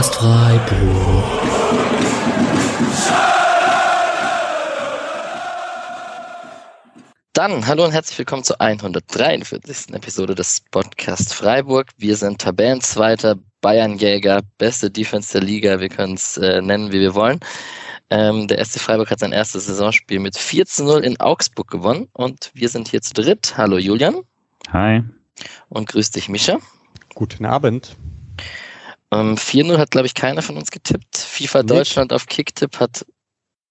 Podcast Freiburg. Dann hallo und herzlich willkommen zur 143. Episode des Podcast Freiburg. Wir sind Tabellenzweiter, Bayernjäger, beste Defense der Liga. Wir können es äh, nennen, wie wir wollen. Ähm, der SC Freiburg hat sein erstes Saisonspiel mit 4 zu 0 in Augsburg gewonnen und wir sind hier zu dritt. Hallo Julian. Hi. Und grüß dich, Mischa. Guten Abend. Ähm, 4-0 hat, glaube ich, keiner von uns getippt. FIFA Nee. Deutschland auf Kicktipp hat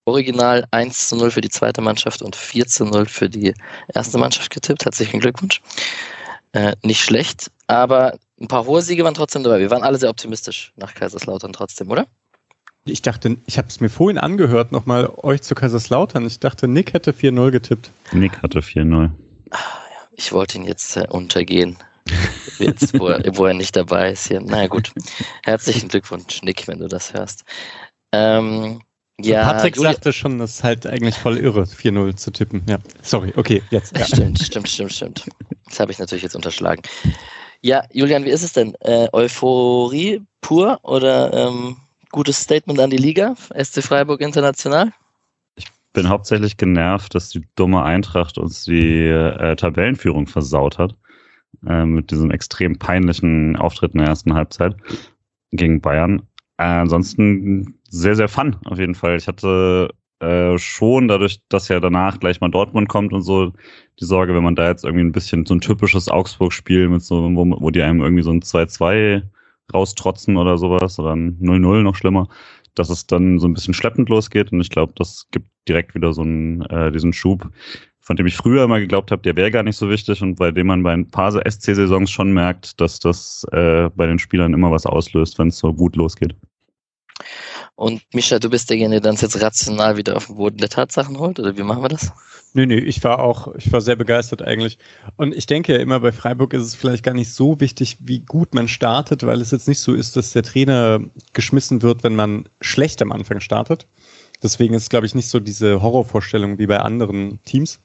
original 1 zu 0 für die zweite Mannschaft und 4 zu 0 für die erste Mannschaft getippt. Herzlichen Glückwunsch. Äh, nicht schlecht, aber ein paar hohe Siege waren trotzdem dabei. Wir waren alle sehr optimistisch nach Kaiserslautern trotzdem, oder? Ich dachte, ich habe es mir vorhin angehört, nochmal euch zu Kaiserslautern. Ich dachte, Nick hätte 4-0 getippt. Nick hatte 4-0. Ich wollte ihn jetzt äh, untergehen. Jetzt, wo er, wo er nicht dabei ist hier. Na gut. Herzlichen Glückwunsch, Nick, wenn du das hörst. Ähm, ja, Patrick Julia- sagte schon, das ist halt eigentlich voll irre, 4-0 zu tippen. Ja, sorry, okay, jetzt. Ja. Stimmt, stimmt, stimmt, stimmt. Das habe ich natürlich jetzt unterschlagen. Ja, Julian, wie ist es denn? Äh, Euphorie pur oder ähm, gutes Statement an die Liga? SC Freiburg International? Bin hauptsächlich genervt, dass die dumme Eintracht uns die äh, Tabellenführung versaut hat. Äh, mit diesem extrem peinlichen Auftritt in der ersten Halbzeit gegen Bayern. Äh, ansonsten sehr, sehr fun auf jeden Fall. Ich hatte äh, schon dadurch, dass ja danach gleich mal Dortmund kommt und so, die Sorge, wenn man da jetzt irgendwie ein bisschen so ein typisches Augsburg-Spiel mit so, wo, wo die einem irgendwie so ein 2-2 raustrotzen oder sowas oder ein 0-0 noch schlimmer, dass es dann so ein bisschen schleppend losgeht und ich glaube, das gibt direkt wieder so einen, äh, diesen Schub, von dem ich früher immer geglaubt habe, der wäre gar nicht so wichtig und bei dem man bei ein paar SC-Saisons schon merkt, dass das äh, bei den Spielern immer was auslöst, wenn es so gut losgeht. Und Mischa, du bist derjenige, der uns jetzt rational wieder auf den Boden der Tatsachen holt? Oder wie machen wir das? Nö, nö, ich war auch, ich war sehr begeistert eigentlich. Und ich denke ja immer, bei Freiburg ist es vielleicht gar nicht so wichtig, wie gut man startet, weil es jetzt nicht so ist, dass der Trainer geschmissen wird, wenn man schlecht am Anfang startet. Deswegen ist, glaube ich, nicht so diese Horrorvorstellung wie bei anderen Teams.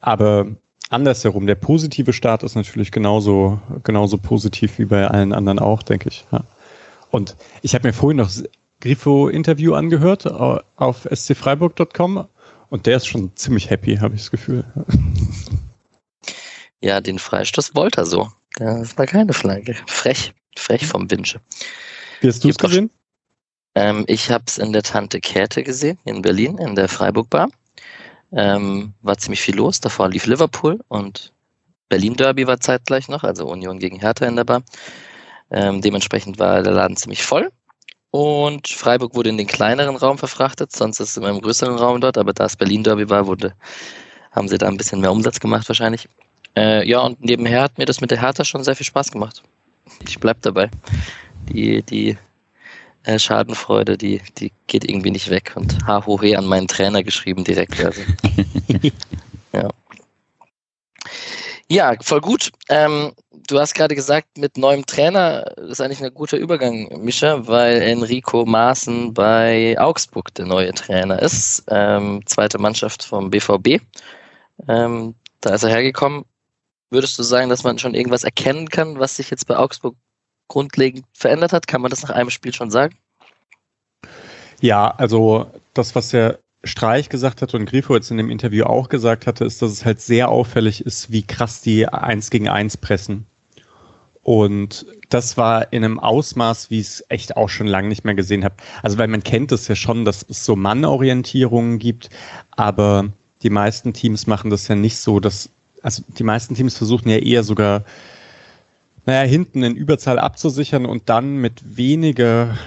Aber andersherum, der positive Start ist natürlich genauso, genauso positiv wie bei allen anderen auch, denke ich. Ja. Und ich habe mir vorhin noch Grifo-Interview angehört au- auf scfreiburg.com und der ist schon ziemlich happy, habe ich das Gefühl. Ja, den Freistoß wollte er so. Das war keine Flanke. Frech. Frech vom Winsche. Wie hast du es gesehen? Ähm, ich habe es in der Tante Käthe gesehen, in Berlin, in der Freiburg Bar. Ähm, war ziemlich viel los. Davor lief Liverpool und Berlin Derby war zeitgleich noch, also Union gegen Hertha in der Bar. Ähm, dementsprechend war der Laden ziemlich voll. Und Freiburg wurde in den kleineren Raum verfrachtet, sonst ist es immer im größeren Raum dort, aber da es Berlin Derby war, wurde, haben sie da ein bisschen mehr Umsatz gemacht wahrscheinlich. Äh, ja, und nebenher hat mir das mit der Hertha schon sehr viel Spaß gemacht. Ich bleib dabei. Die, die äh, Schadenfreude, die, die geht irgendwie nicht weg. Und ha ho he an meinen Trainer geschrieben direkt. Also. ja. ja, voll gut. Ähm, du hast gerade gesagt, mit neuem Trainer ist eigentlich ein guter Übergang, Mischa, weil Enrico Maaßen bei Augsburg der neue Trainer ist. Ähm, zweite Mannschaft vom BVB. Ähm, da ist er hergekommen. Würdest du sagen, dass man schon irgendwas erkennen kann, was sich jetzt bei Augsburg grundlegend verändert hat? Kann man das nach einem Spiel schon sagen? Ja, also das, was der Streich gesagt hat und Grifo jetzt in dem Interview auch gesagt hatte, ist, dass es halt sehr auffällig ist, wie krass die eins gegen eins pressen. Und das war in einem Ausmaß, wie ich es echt auch schon lange nicht mehr gesehen habe. Also weil man kennt es ja schon, dass es so Mannorientierungen gibt, aber die meisten Teams machen das ja nicht so, dass, also die meisten Teams versuchen ja eher sogar, naja, hinten in Überzahl abzusichern und dann mit weniger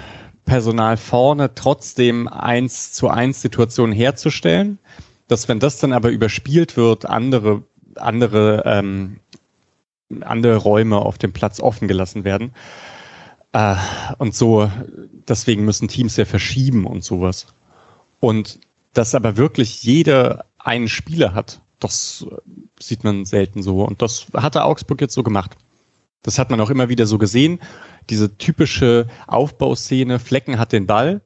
Personal vorne trotzdem eins zu eins Situationen herzustellen, dass wenn das dann aber überspielt wird, andere, andere, ähm, andere Räume auf dem Platz offen gelassen werden. Äh, und so, deswegen müssen Teams ja verschieben und sowas. Und dass aber wirklich jeder einen Spieler hat, das sieht man selten so. Und das hatte Augsburg jetzt so gemacht. Das hat man auch immer wieder so gesehen. Diese typische Aufbauszene, Flecken hat den Ball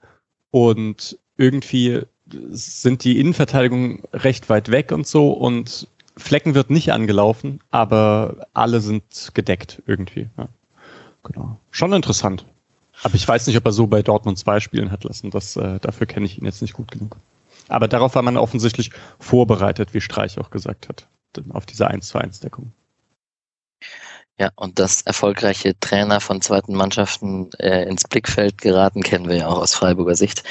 und irgendwie sind die Innenverteidigung recht weit weg und so und Flecken wird nicht angelaufen, aber alle sind gedeckt irgendwie. Ja. Genau. Schon interessant. Aber ich weiß nicht, ob er so bei Dortmund zwei spielen hat lassen. Das, äh, dafür kenne ich ihn jetzt nicht gut genug. Aber darauf war man offensichtlich vorbereitet, wie Streich auch gesagt hat, auf diese 1 zu 1 Deckung. Ja, und dass erfolgreiche Trainer von zweiten Mannschaften äh, ins Blickfeld geraten, kennen wir ja auch aus Freiburger Sicht.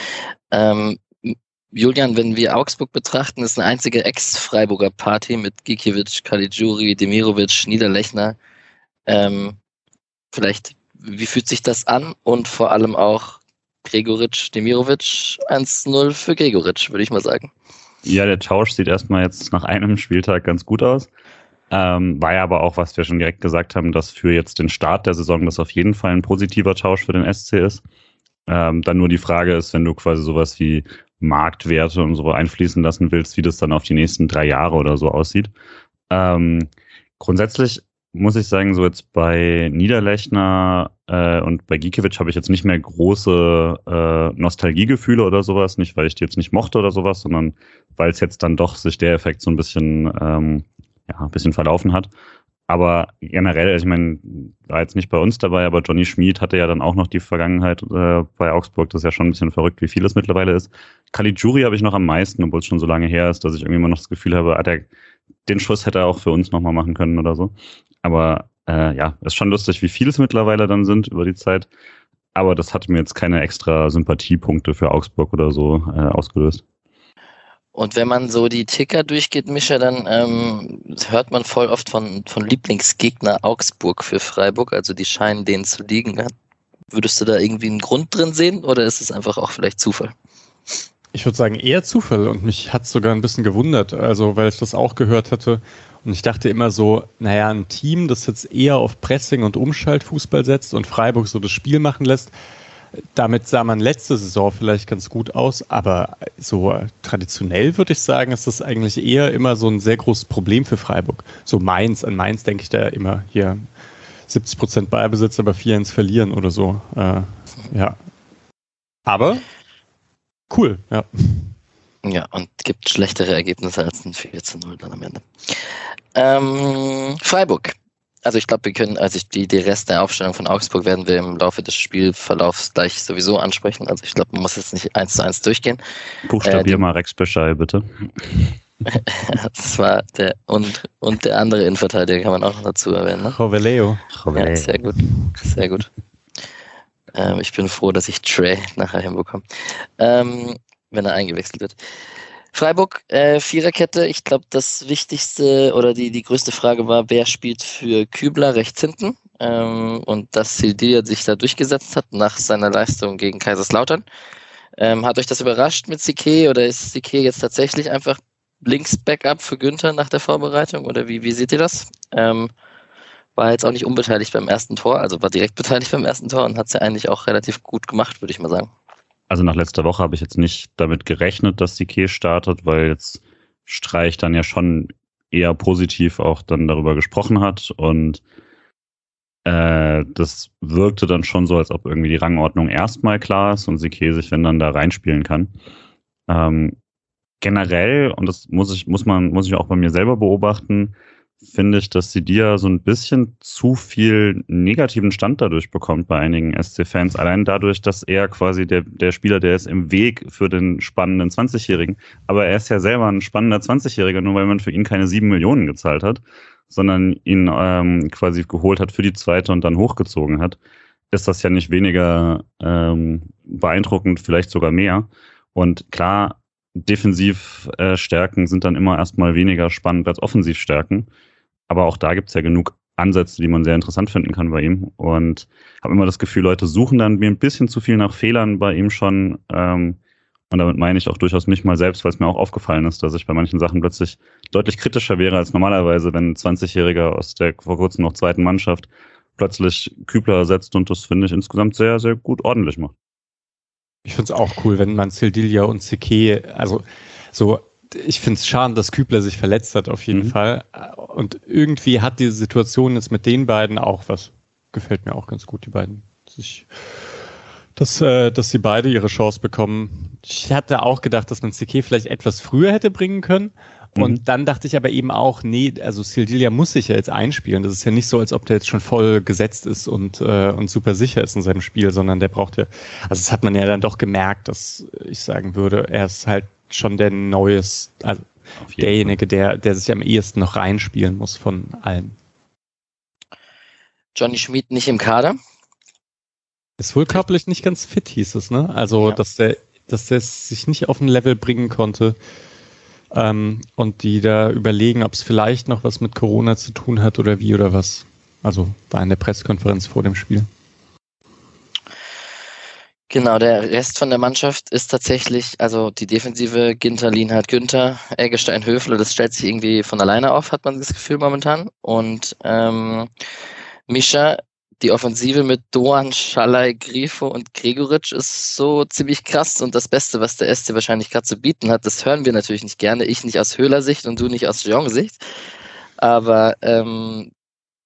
Ähm, Julian, wenn wir Augsburg betrachten, ist eine einzige Ex-Freiburger Party mit Gikiewicz, Caligiuri, Demirovic, Niederlechner. Ähm, vielleicht, wie fühlt sich das an? Und vor allem auch Gregoritsch, Demirovic 1-0 für Gregoritsch, würde ich mal sagen. Ja, der Tausch sieht erstmal jetzt nach einem Spieltag ganz gut aus. Ähm, war ja aber auch, was wir schon direkt gesagt haben, dass für jetzt den Start der Saison das auf jeden Fall ein positiver Tausch für den SC ist. Ähm, dann nur die Frage ist, wenn du quasi sowas wie Marktwerte und so einfließen lassen willst, wie das dann auf die nächsten drei Jahre oder so aussieht. Ähm, grundsätzlich muss ich sagen, so jetzt bei Niederlechner äh, und bei Gikiewicz habe ich jetzt nicht mehr große äh, Nostalgiegefühle oder sowas, nicht weil ich die jetzt nicht mochte oder sowas, sondern weil es jetzt dann doch sich der Effekt so ein bisschen, ähm, ja, ein bisschen verlaufen hat. Aber generell, ich meine, war jetzt nicht bei uns dabei, aber Johnny Schmid hatte ja dann auch noch die Vergangenheit äh, bei Augsburg. Das ist ja schon ein bisschen verrückt, wie viel es mittlerweile ist. Caligiuri habe ich noch am meisten, obwohl es schon so lange her ist, dass ich irgendwie immer noch das Gefühl habe, ah, der, den Schuss hätte er auch für uns nochmal machen können oder so. Aber äh, ja, ist schon lustig, wie viel es mittlerweile dann sind über die Zeit. Aber das hat mir jetzt keine extra Sympathiepunkte für Augsburg oder so äh, ausgelöst. Und wenn man so die Ticker durchgeht, Mischa, dann ähm, hört man voll oft von, von Lieblingsgegner Augsburg für Freiburg. Also die scheinen denen zu liegen. Würdest du da irgendwie einen Grund drin sehen oder ist es einfach auch vielleicht Zufall? Ich würde sagen eher Zufall und mich hat es sogar ein bisschen gewundert, also weil ich das auch gehört hatte und ich dachte immer so, naja, ein Team, das jetzt eher auf Pressing und Umschaltfußball setzt und Freiburg so das Spiel machen lässt, damit sah man letzte Saison vielleicht ganz gut aus, aber so traditionell würde ich sagen, ist das eigentlich eher immer so ein sehr großes Problem für Freiburg. So Mainz, an Mainz denke ich da immer hier 70 Prozent Ballbesitz, aber 4 ins Verlieren oder so. Äh, ja. Aber cool, ja. Ja, und gibt schlechtere Ergebnisse als ein 4 zu 0 dann am Ende. Ähm, Freiburg also ich glaube, wir können, also die, die Rest der Aufstellung von Augsburg werden wir im Laufe des Spielverlaufs gleich sowieso ansprechen. Also ich glaube, man muss jetzt nicht eins zu eins durchgehen. Buchstabier äh, mal Rex Bescheid, bitte. das war der und, und der andere Innenverteidiger kann man auch noch dazu erwähnen. Ne? Roveleo. Ja, sehr gut. Sehr gut. Ähm, ich bin froh, dass ich Trey nachher hinbekomme. Ähm, wenn er eingewechselt wird. Freiburg, äh, Viererkette. Ich glaube, das Wichtigste oder die, die größte Frage war, wer spielt für Kübler rechts hinten? Ähm, und dass Sildilia sich da durchgesetzt hat nach seiner Leistung gegen Kaiserslautern. Ähm, hat euch das überrascht mit Sique oder ist Sique jetzt tatsächlich einfach links Backup für Günther nach der Vorbereitung oder wie, wie seht ihr das? Ähm, war jetzt auch nicht unbeteiligt beim ersten Tor, also war direkt beteiligt beim ersten Tor und hat es ja eigentlich auch relativ gut gemacht, würde ich mal sagen also nach letzter Woche habe ich jetzt nicht damit gerechnet, dass die Key startet, weil jetzt Streich dann ja schon eher positiv auch dann darüber gesprochen hat und äh, das wirkte dann schon so, als ob irgendwie die Rangordnung erstmal klar ist und Sique sich, wenn dann da reinspielen kann. Ähm, generell, und das muss ich, muss man, muss ich auch bei mir selber beobachten, finde ich, dass sie dir so ein bisschen zu viel negativen Stand dadurch bekommt bei einigen SC-Fans. Allein dadurch, dass er quasi der, der Spieler, der ist im Weg für den spannenden 20-Jährigen. Aber er ist ja selber ein spannender 20-Jähriger, nur weil man für ihn keine sieben Millionen gezahlt hat, sondern ihn ähm, quasi geholt hat für die zweite und dann hochgezogen hat, ist das ja nicht weniger ähm, beeindruckend, vielleicht sogar mehr. Und klar, Defensivstärken äh, sind dann immer erstmal weniger spannend als Offensivstärken. Aber auch da gibt es ja genug Ansätze, die man sehr interessant finden kann bei ihm. Und habe immer das Gefühl, Leute suchen dann mir ein bisschen zu viel nach Fehlern bei ihm schon. Ähm, und damit meine ich auch durchaus mich mal selbst, weil es mir auch aufgefallen ist, dass ich bei manchen Sachen plötzlich deutlich kritischer wäre als normalerweise, wenn ein 20-Jähriger aus der vor kurzem noch zweiten Mannschaft plötzlich Kübler ersetzt und das finde ich insgesamt sehr, sehr gut ordentlich macht. Ich finde es auch cool, wenn man Sildilia und Seke, also so ich finde es schade, dass Kübler sich verletzt hat, auf jeden mhm. Fall. Und irgendwie hat diese Situation jetzt mit den beiden auch was. Gefällt mir auch ganz gut, die beiden sich dass, äh, dass sie beide ihre Chance bekommen. Ich hatte auch gedacht, dass man CK vielleicht etwas früher hätte bringen können. Und mhm. dann dachte ich aber eben auch, nee, also Sildilia muss sich ja jetzt einspielen. Das ist ja nicht so, als ob der jetzt schon voll gesetzt ist und, äh, und super sicher ist in seinem Spiel, sondern der braucht ja, also das hat man ja dann doch gemerkt, dass ich sagen würde, er ist halt schon der neues, also derjenige, der, der sich am ehesten noch reinspielen muss von allen. Johnny Schmid nicht im Kader? Ist wohl körperlich nicht ganz fit, hieß es, ne? Also, ja. dass der, dass der sich nicht auf ein Level bringen konnte. Ähm, und die da überlegen, ob es vielleicht noch was mit Corona zu tun hat oder wie oder was. Also war in der Pressekonferenz vor dem Spiel. Genau, der Rest von der Mannschaft ist tatsächlich, also die Defensive Ginter, Lienhardt, Günther, Eggestein, Höfle, das stellt sich irgendwie von alleine auf, hat man das Gefühl momentan. Und ähm, Mischa, die Offensive mit Doan, Schalay, Grifo und Gregoritsch ist so ziemlich krass und das Beste, was der SC wahrscheinlich gerade zu bieten hat, das hören wir natürlich nicht gerne. Ich nicht aus Höhler-Sicht und du nicht aus Jeong-Sicht. Aber ähm,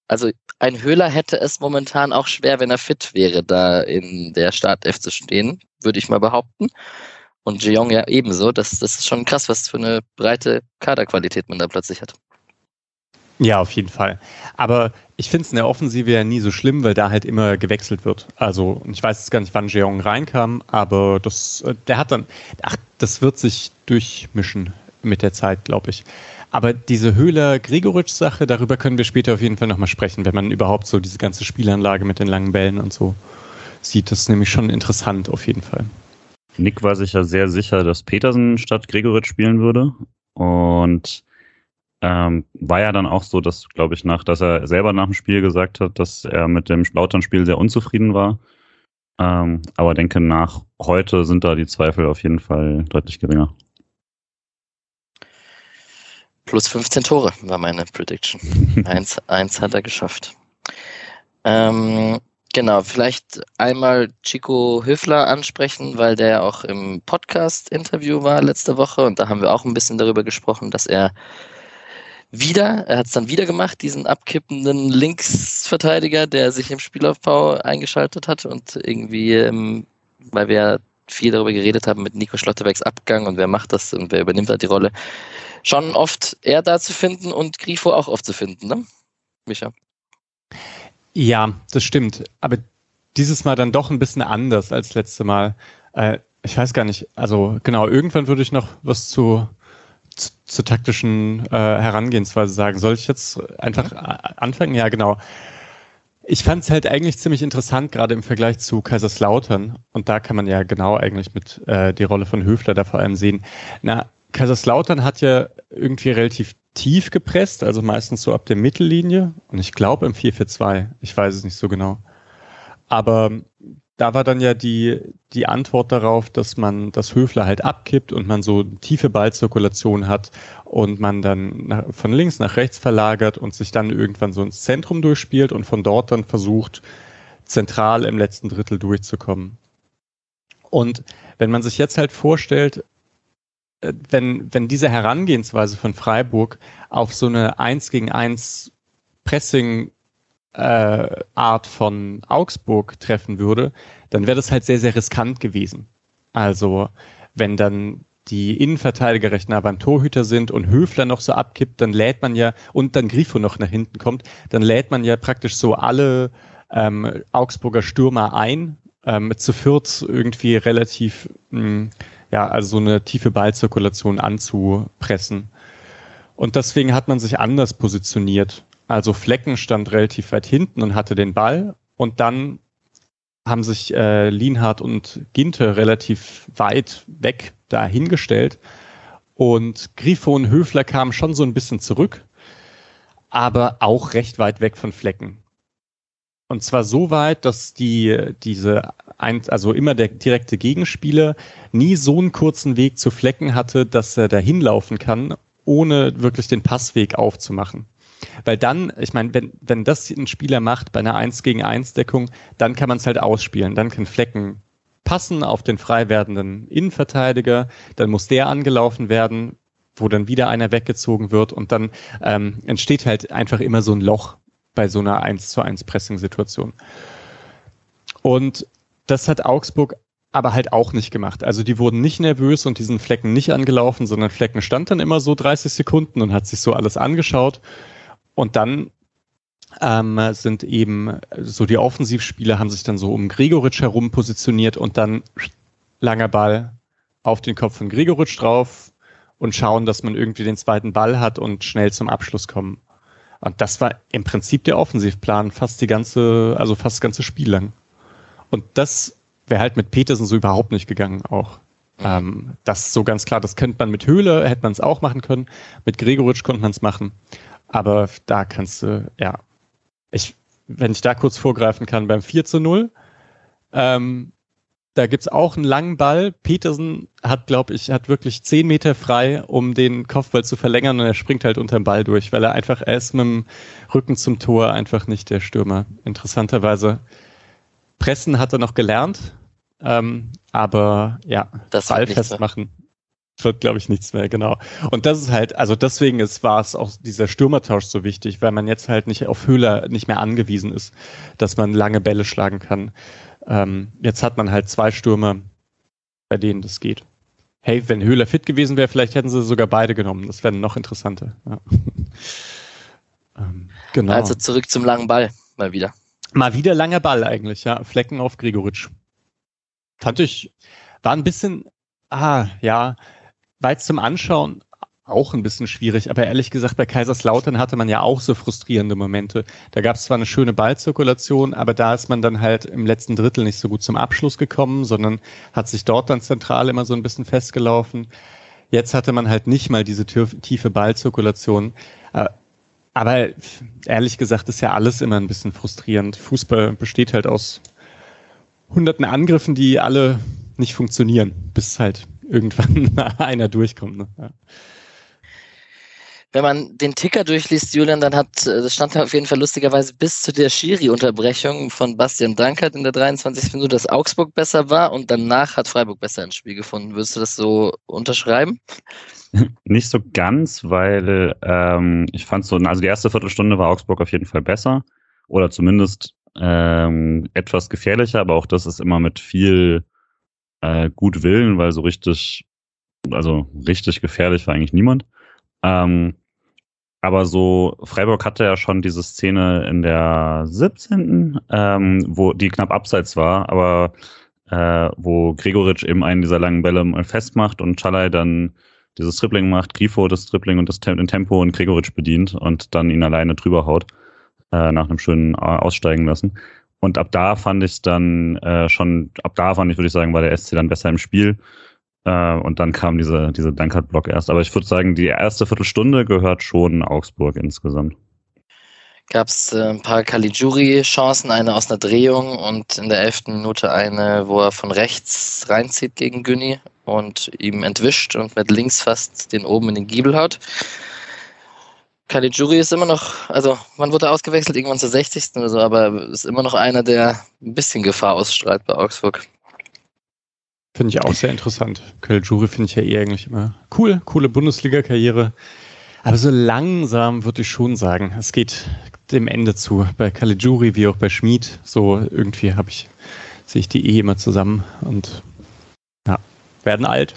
also ein Höhler hätte es momentan auch schwer, wenn er fit wäre, da in der Startelf zu stehen, würde ich mal behaupten. Und Jeong ja ebenso. Das, das ist schon krass, was für eine breite Kaderqualität man da plötzlich hat. Ja, auf jeden Fall. Aber ich finde es in der Offensive ja nie so schlimm, weil da halt immer gewechselt wird. Also, ich weiß jetzt gar nicht, wann Jeong reinkam, aber das, äh, der hat dann, ach, das wird sich durchmischen mit der Zeit, glaube ich. Aber diese Höhler-Gregoritsch-Sache, darüber können wir später auf jeden Fall nochmal sprechen, wenn man überhaupt so diese ganze Spielanlage mit den langen Bällen und so sieht. Das ist nämlich schon interessant auf jeden Fall. Nick war sich ja sehr sicher, dass Petersen statt Gregoritsch spielen würde. Und ähm, war ja dann auch so, dass, glaube ich, nach, dass er selber nach dem Spiel gesagt hat, dass er mit dem Lautern-Spiel sehr unzufrieden war. Ähm, aber denke, nach heute sind da die Zweifel auf jeden Fall deutlich geringer. Plus 15 Tore war meine Prediction. eins, eins hat er geschafft. Ähm, genau, vielleicht einmal Chico Höfler ansprechen, weil der auch im Podcast-Interview war letzte Woche und da haben wir auch ein bisschen darüber gesprochen, dass er wieder, er hat es dann wieder gemacht, diesen abkippenden Linksverteidiger, der sich im Spielaufbau eingeschaltet hat und irgendwie, ähm, weil wir viel darüber geredet haben mit Nico Schlotterbergs Abgang und wer macht das und wer übernimmt da die Rolle, schon oft er da zu finden und Grifo auch oft zu finden, ne? Micha. Ja, das stimmt. Aber dieses Mal dann doch ein bisschen anders als letzte Mal. Äh, ich weiß gar nicht, also genau, irgendwann würde ich noch was zu, zu zur taktischen äh, Herangehensweise sagen. Soll ich jetzt einfach anfangen? Ja, genau. Ich fand es halt eigentlich ziemlich interessant, gerade im Vergleich zu Kaiserslautern. Und da kann man ja genau eigentlich mit äh, die Rolle von Höfler da vor allem sehen. Na, Kaiserslautern hat ja irgendwie relativ tief gepresst, also meistens so ab der Mittellinie. Und ich glaube im 4-4-2. Ich weiß es nicht so genau. Aber da war dann ja die, die Antwort darauf, dass man das Höfler halt abkippt und man so tiefe Ballzirkulation hat und man dann nach, von links nach rechts verlagert und sich dann irgendwann so ins Zentrum durchspielt und von dort dann versucht, zentral im letzten Drittel durchzukommen. Und wenn man sich jetzt halt vorstellt, äh, wenn, wenn diese Herangehensweise von Freiburg auf so eine 1 gegen 1 Pressing äh, Art von Augsburg treffen würde, dann wäre das halt sehr, sehr riskant gewesen. Also wenn dann die Innenverteidiger recht nah beim Torhüter sind und Höfler noch so abkippt, dann lädt man ja, und dann Grifo noch nach hinten kommt, dann lädt man ja praktisch so alle ähm, Augsburger Stürmer ein, ähm, zu viert irgendwie relativ mh, hm, ja, also so eine tiefe Ballzirkulation anzupressen. Und deswegen hat man sich anders positioniert. Also Flecken stand relativ weit hinten und hatte den Ball und dann haben sich äh, Lienhardt und Ginte relativ weit weg dahingestellt und Grifo und Höfler kamen schon so ein bisschen zurück, aber auch recht weit weg von Flecken. Und zwar so weit, dass die, diese, also immer der direkte Gegenspieler nie so einen kurzen Weg zu Flecken hatte, dass er da hinlaufen kann, ohne wirklich den Passweg aufzumachen. Weil dann, ich meine, wenn, wenn das ein Spieler macht bei einer 1 gegen 1 Deckung, dann kann man es halt ausspielen. Dann kann Flecken passen auf den frei werdenden Innenverteidiger, dann muss der angelaufen werden, wo dann wieder einer weggezogen wird und dann ähm, entsteht halt einfach immer so ein Loch bei so einer 1 zu 1 Pressing-Situation. Und das hat Augsburg aber halt auch nicht gemacht. Also die wurden nicht nervös und diesen Flecken nicht angelaufen, sondern Flecken stand dann immer so 30 Sekunden und hat sich so alles angeschaut. Und dann ähm, sind eben so die Offensivspieler haben sich dann so um Gregoritsch herum positioniert und dann langer Ball auf den Kopf von Gregoritsch drauf und schauen, dass man irgendwie den zweiten Ball hat und schnell zum Abschluss kommen. Und das war im Prinzip der Offensivplan fast die ganze, also fast das ganze Spiel lang. Und das wäre halt mit Petersen so überhaupt nicht gegangen auch. Ähm, das ist so ganz klar, das könnte man mit Höhle, hätte man es auch machen können. Mit Gregoritsch konnte man es machen. Aber da kannst du, ja, ich, wenn ich da kurz vorgreifen kann, beim 4 zu 0, ähm, da gibt's auch einen langen Ball. Petersen hat, glaube ich, hat wirklich zehn Meter frei, um den Kopfball zu verlängern und er springt halt unter dem Ball durch, weil er einfach, er ist mit dem Rücken zum Tor einfach nicht der Stürmer. Interessanterweise. Pressen hat er noch gelernt, ähm, aber ja, das Ball festmachen wird, glaube ich, nichts mehr, genau. Und das ist halt, also deswegen ist, war es auch dieser Stürmertausch so wichtig, weil man jetzt halt nicht auf Höhler nicht mehr angewiesen ist, dass man lange Bälle schlagen kann. Ähm, jetzt hat man halt zwei Stürmer, bei denen das geht. Hey, wenn Höhler fit gewesen wäre, vielleicht hätten sie sogar beide genommen. Das wäre noch interessanter. Ja. ähm, genau. Also zurück zum langen Ball, mal wieder. Mal wieder langer Ball eigentlich, ja. Flecken auf Gregoritsch. Fand ich, war ein bisschen, ah, ja, weit zum Anschauen auch ein bisschen schwierig, aber ehrlich gesagt, bei Kaiserslautern hatte man ja auch so frustrierende Momente. Da gab es zwar eine schöne Ballzirkulation, aber da ist man dann halt im letzten Drittel nicht so gut zum Abschluss gekommen, sondern hat sich dort dann zentral immer so ein bisschen festgelaufen. Jetzt hatte man halt nicht mal diese tiefe Ballzirkulation. Äh, aber ehrlich gesagt ist ja alles immer ein bisschen frustrierend. Fußball besteht halt aus hunderten Angriffen, die alle nicht funktionieren, bis halt irgendwann einer durchkommt. Ne? Ja wenn man den Ticker durchliest, Julian, dann hat, äh, das stand auf jeden Fall lustigerweise bis zu der Schiri-Unterbrechung von Bastian Dankert in der 23. Minute, dass Augsburg besser war und danach hat Freiburg besser ins Spiel gefunden. Würdest du das so unterschreiben? Nicht so ganz, weil ähm, ich fand so, also die erste Viertelstunde war Augsburg auf jeden Fall besser oder zumindest ähm, etwas gefährlicher, aber auch das ist immer mit viel äh, gut Willen, weil so richtig, also richtig gefährlich war eigentlich niemand. Ähm, aber so, Freiburg hatte ja schon diese Szene in der 17., ähm, wo die knapp abseits war, aber äh, wo Gregoritsch eben einen dieser langen Bälle mal festmacht und Chalai dann dieses Tripling macht, Grifo das Tripling und das Tempo und Gregoritsch bedient und dann ihn alleine drüber haut, äh, nach einem schönen Aussteigen lassen. Und ab da fand ich es dann äh, schon, ab da fand ich, würde ich sagen, war der SC dann besser im Spiel. Äh, und dann kam diese, diese Dankert-Block erst. Aber ich würde sagen, die erste Viertelstunde gehört schon Augsburg insgesamt. Gab es äh, ein paar Caligiuri-Chancen, eine aus einer Drehung und in der elften Minute eine, wo er von rechts reinzieht gegen Günni und ihm entwischt und mit links fast den oben in den Giebel haut. Caligiuri ist immer noch, also man wurde ausgewechselt irgendwann zur 60. oder so, aber ist immer noch einer, der ein bisschen Gefahr ausstrahlt bei Augsburg. Finde ich auch sehr interessant. Caligiuri finde ich ja eh eigentlich immer cool, coole Bundesliga-Karriere. Aber so langsam würde ich schon sagen, es geht dem Ende zu. Bei Caligiuri wie auch bei Schmid. So irgendwie habe ich, sehe ich die eh immer zusammen und ja, werden alt.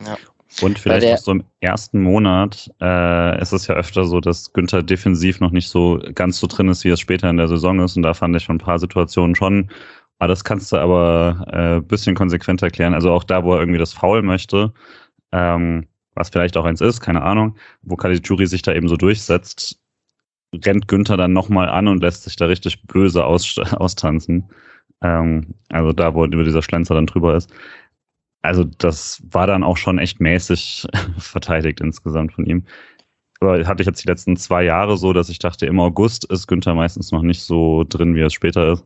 Ja. Und vielleicht der, so im ersten Monat äh, ist es ja öfter so, dass Günther defensiv noch nicht so ganz so drin ist, wie es später in der Saison ist. Und da fand ich schon ein paar Situationen schon Ah, das kannst du aber ein äh, bisschen konsequent erklären. Also auch da, wo er irgendwie das Foul möchte, ähm, was vielleicht auch eins ist, keine Ahnung, wo Caligiuri sich da eben so durchsetzt, rennt Günther dann nochmal an und lässt sich da richtig böse aus, austanzen. Ähm, also da, wo über dieser Schlenzer dann drüber ist. Also das war dann auch schon echt mäßig verteidigt insgesamt von ihm. Aber hatte ich jetzt die letzten zwei Jahre so, dass ich dachte, im August ist Günther meistens noch nicht so drin, wie es später ist.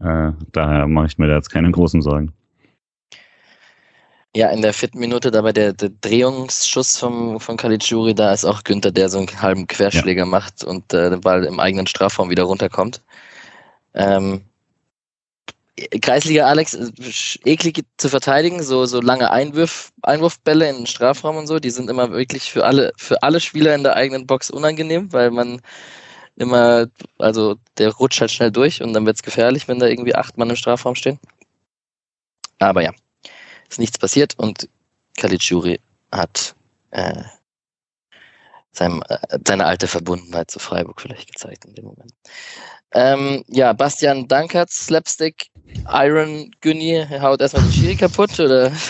Äh, daher mache ich mir da jetzt keine großen Sorgen. Ja, in der vierten Minute dabei der, der Drehungsschuss vom, von Caligiuri, da ist auch Günther, der so einen halben Querschläger ja. macht und äh, den Ball im eigenen Strafraum wieder runterkommt. Ähm, Kreisliga Alex, äh, eklig zu verteidigen, so, so lange Einwurf, Einwurfbälle in den Strafraum und so, die sind immer wirklich für alle, für alle Spieler in der eigenen Box unangenehm, weil man immer, also der rutscht halt schnell durch und dann wird es gefährlich, wenn da irgendwie acht Mann im Strafraum stehen. Aber ja, ist nichts passiert und Caligiuri hat äh, seinem, äh, seine alte Verbundenheit zu Freiburg vielleicht gezeigt in dem Moment. Ähm, ja, Bastian Dankert, Slapstick, Iron Günni haut erstmal die Schiri kaputt, oder?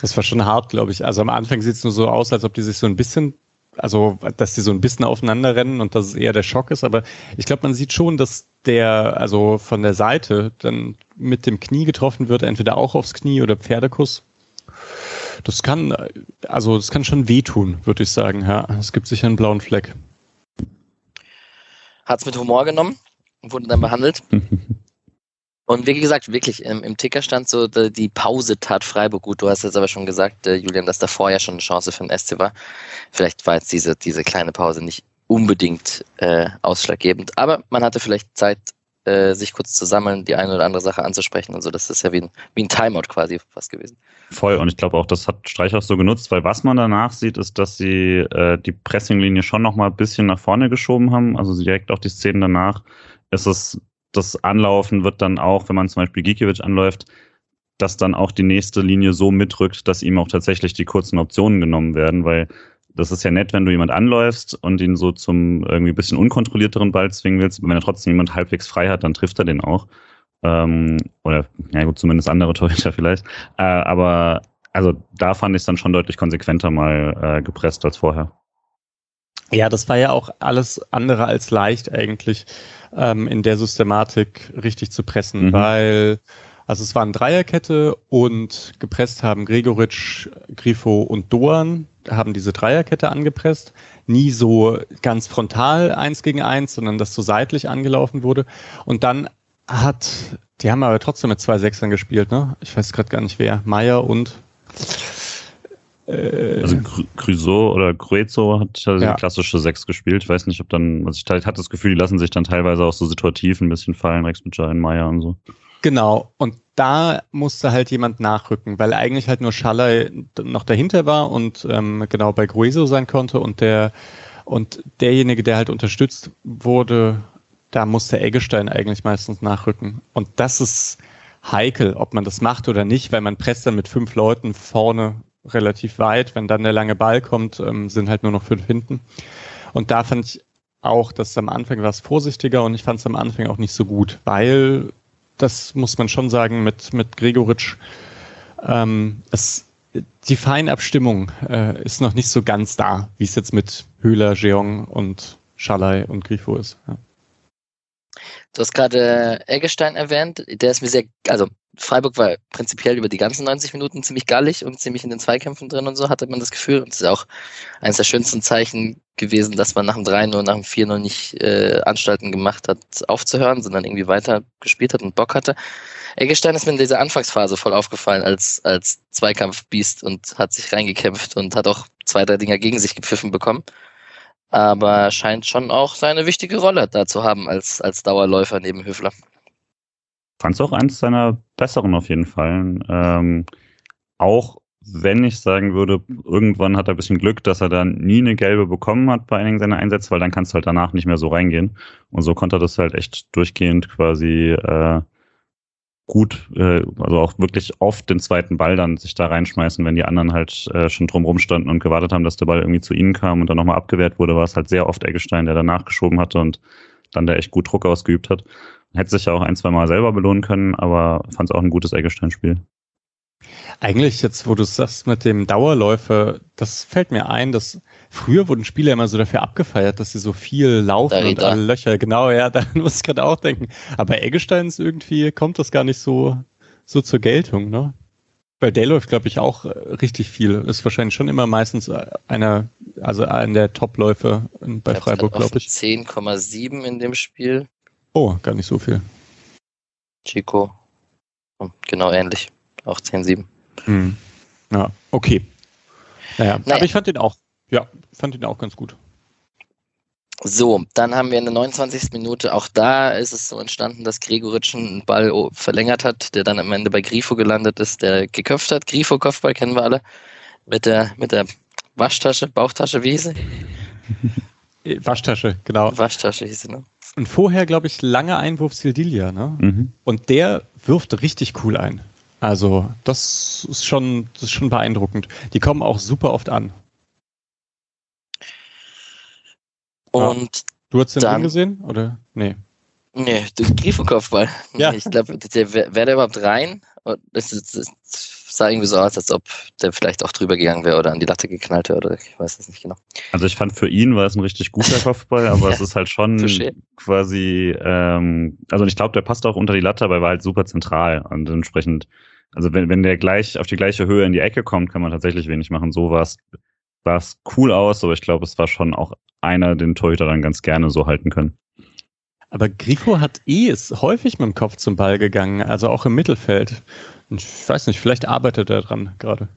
Das war schon hart, glaube ich. Also am Anfang sieht es nur so aus, als ob die sich so ein bisschen, also dass die so ein bisschen aufeinander rennen und dass es eher der Schock ist. Aber ich glaube, man sieht schon, dass der, also von der Seite dann mit dem Knie getroffen wird, entweder auch aufs Knie oder Pferdekuss. Das kann, also das kann schon wehtun, würde ich sagen. Ja, es gibt sicher einen blauen Fleck. Hat es mit Humor genommen und wurde dann behandelt. Und wie gesagt, wirklich, im, im Ticker stand so, die Pause tat Freiburg gut. Du hast jetzt aber schon gesagt, äh, Julian, dass davor ja schon eine Chance für den SC war. Vielleicht war jetzt diese, diese kleine Pause nicht unbedingt äh, ausschlaggebend. Aber man hatte vielleicht Zeit, äh, sich kurz zu sammeln, die eine oder andere Sache anzusprechen und so. Das ist ja wie ein, wie ein Timeout quasi fast gewesen. Voll, und ich glaube auch, das hat Streich auch so genutzt, weil was man danach sieht, ist, dass sie äh, die Pressinglinie schon nochmal ein bisschen nach vorne geschoben haben. Also direkt auch die Szenen danach ist es, das Anlaufen wird dann auch, wenn man zum Beispiel Gikiewicz anläuft, dass dann auch die nächste Linie so mitrückt, dass ihm auch tatsächlich die kurzen Optionen genommen werden, weil das ist ja nett, wenn du jemand anläufst und ihn so zum irgendwie bisschen unkontrollierteren Ball zwingen willst. Aber wenn er trotzdem jemand halbwegs frei hat, dann trifft er den auch. Ähm, oder, ja gut, zumindest andere Torhüter vielleicht. Äh, aber also da fand ich es dann schon deutlich konsequenter mal äh, gepresst als vorher. Ja, das war ja auch alles andere als leicht eigentlich ähm, in der Systematik richtig zu pressen, mhm. weil also es war eine Dreierkette und gepresst haben Gregoritsch, Grifo und Doan haben diese Dreierkette angepresst. Nie so ganz frontal eins gegen eins, sondern das so seitlich angelaufen wurde. Und dann hat, die haben aber trotzdem mit zwei Sechsern gespielt, ne? Ich weiß gerade gar nicht wer. Meier und äh, also Crusoe oder Cruezo hat also ja. die klassische Sechs gespielt. Ich weiß nicht, ob dann, also ich hatte das Gefühl, die lassen sich dann teilweise auch so situativ ein bisschen fallen, Rex mit Giant Meier und so. Genau. Und da musste halt jemand nachrücken, weil eigentlich halt nur Schaller noch dahinter war und ähm, genau bei Grueso sein konnte und der und derjenige, der halt unterstützt wurde, da musste Eggestein eigentlich meistens nachrücken. Und das ist heikel, ob man das macht oder nicht, weil man presst dann mit fünf Leuten vorne relativ weit. Wenn dann der lange Ball kommt, ähm, sind halt nur noch fünf hinten. Und da fand ich auch, dass am Anfang war es vorsichtiger und ich fand es am Anfang auch nicht so gut, weil das muss man schon sagen, mit, mit Gregoritsch. Ähm, es, die Feinabstimmung äh, ist noch nicht so ganz da, wie es jetzt mit Höhler, Jeong und Schalay und Grifo ist. Ja. Du hast gerade Eggestein erwähnt, der ist mir sehr, also Freiburg war prinzipiell über die ganzen 90 Minuten ziemlich gallig und ziemlich in den Zweikämpfen drin und so, hatte man das Gefühl. Und es ist auch eines der schönsten Zeichen gewesen, dass man nach dem 3-0, nach dem 4-0 nicht äh, Anstalten gemacht hat, aufzuhören, sondern irgendwie weiter gespielt hat und Bock hatte. Eggestein ist mir in dieser Anfangsphase voll aufgefallen als, als Zweikampfbiest und hat sich reingekämpft und hat auch zwei, drei Dinger gegen sich gepfiffen bekommen aber scheint schon auch seine wichtige Rolle da zu haben als, als Dauerläufer neben Höfler. Fand es auch eins seiner besseren auf jeden Fall. Ähm, auch wenn ich sagen würde, irgendwann hat er ein bisschen Glück, dass er dann nie eine gelbe bekommen hat bei einigen seiner Einsätze, weil dann kannst du halt danach nicht mehr so reingehen. Und so konnte er das halt echt durchgehend quasi äh, gut, äh, also auch wirklich oft den zweiten Ball dann sich da reinschmeißen, wenn die anderen halt äh, schon drumrum standen und gewartet haben, dass der Ball irgendwie zu ihnen kam und dann nochmal abgewehrt wurde, war es halt sehr oft Eggestein, der danach geschoben hatte und dann da echt gut Druck ausgeübt hat. Hätte sich ja auch ein, zwei Mal selber belohnen können, aber fand es auch ein gutes Eggestein-Spiel. Eigentlich jetzt, wo du sagst mit dem Dauerläufer, das fällt mir ein, dass früher wurden Spieler immer so dafür abgefeiert, dass sie so viel laufen und alle Löcher. Genau, ja, da muss ich gerade auch denken. Aber Eggesteins irgendwie kommt das gar nicht so, so zur Geltung, ne? Weil der läuft, glaube ich, auch äh, richtig viel. Ist wahrscheinlich schon immer meistens äh, einer, also einer der Top-Läufe bei Freiburg, glaube ich. 10,7 in dem Spiel. Oh, gar nicht so viel. Chico. Genau ähnlich. Auch 10,7. Hm. Ja, okay. Naja, naja, aber ich fand den auch, ja, fand den auch ganz gut. So, dann haben wir in der 29. Minute, auch da ist es so entstanden, dass Gregoritsch einen Ball verlängert hat, der dann am Ende bei Grifo gelandet ist, der geköpft hat. Grifo Kopfball kennen wir alle. Mit der, mit der Waschtasche, Bauchtasche, wie hieß sie? Waschtasche, genau. Waschtasche hieß sie, ne? Und vorher, glaube ich, lange Einwurf Sildilia, ne? Mhm. Und der wirft richtig cool ein. Also, das ist schon, das ist schon beeindruckend. Die kommen auch super oft an. Und ja. du hast den dann, Ring gesehen? Oder? Nee. Nee, den Griffenkopfball. Ja. Ich glaube, der wäre der überhaupt rein? Das, das, das sah irgendwie so aus, als ob der vielleicht auch drüber gegangen wäre oder an die Latte geknallt wäre oder ich weiß es nicht genau. Also ich fand für ihn war es ein richtig guter Kopfball, aber es ist halt schon Touché. quasi, ähm, also ich glaube, der passt auch unter die Latte, aber er war halt super zentral und entsprechend, also wenn, wenn der gleich auf die gleiche Höhe in die Ecke kommt, kann man tatsächlich wenig machen. So war es, sah es cool aus, aber ich glaube, es war schon auch einer, den Torhüter dann ganz gerne so halten können. Aber Grifo hat eh ist häufig mit dem Kopf zum Ball gegangen, also auch im Mittelfeld. Ich weiß nicht, vielleicht arbeitet er dran gerade.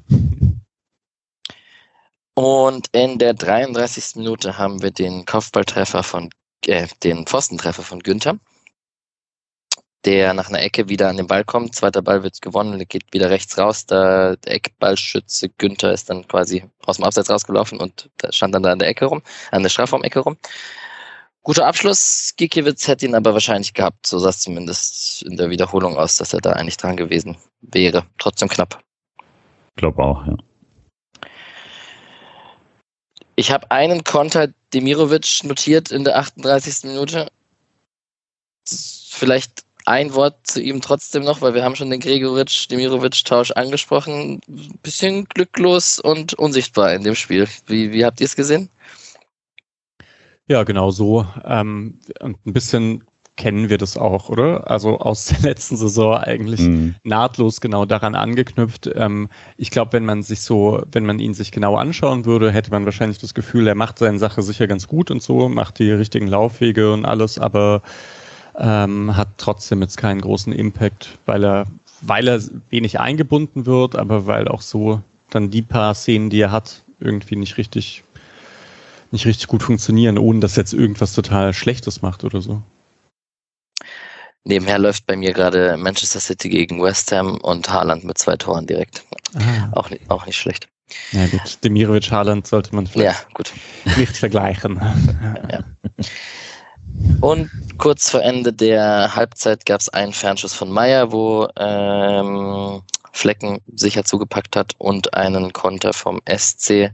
Und in der 33. Minute haben wir den Kopfballtreffer von, äh, den Pfostentreffer von Günther, der nach einer Ecke wieder an den Ball kommt. Zweiter Ball wird gewonnen, geht wieder rechts raus. Der Eckballschütze Günther ist dann quasi aus dem Abseits rausgelaufen und stand dann da an der Ecke rum, an der Strafraumecke rum. Guter Abschluss. Gikiewicz hätte ihn aber wahrscheinlich gehabt. So sah es zumindest in der Wiederholung aus, dass er da eigentlich dran gewesen wäre. Trotzdem knapp. Ich glaube auch, ja. Ich habe einen Konter Demirovic notiert in der 38. Minute. Vielleicht ein Wort zu ihm trotzdem noch, weil wir haben schon den Gregoritsch-Demirovic-Tausch angesprochen. Ein bisschen glücklos und unsichtbar in dem Spiel. Wie, wie habt ihr es gesehen? Ja, genau so. Ähm, und ein bisschen kennen wir das auch, oder? Also aus der letzten Saison eigentlich Mhm. nahtlos genau daran angeknüpft. Ähm, ich glaube, wenn man sich so, wenn man ihn sich genau anschauen würde, hätte man wahrscheinlich das Gefühl, er macht seine Sache sicher ganz gut und so, macht die richtigen Laufwege und alles, aber ähm, hat trotzdem jetzt keinen großen Impact, weil er, weil er wenig eingebunden wird, aber weil auch so dann die paar Szenen, die er hat, irgendwie nicht richtig nicht richtig gut funktionieren, ohne dass jetzt irgendwas total Schlechtes macht oder so. Nebenher läuft bei mir gerade Manchester City gegen West Ham und Haaland mit zwei Toren direkt. Ah. Auch nicht, auch nicht schlecht. Ja gut, Demirovic Haaland sollte man Ja, vielleicht gut. nicht vergleichen. Ja. Und kurz vor Ende der Halbzeit gab es einen Fernschuss von Meyer, wo ähm, Flecken sicher zugepackt hat und einen Konter vom SC,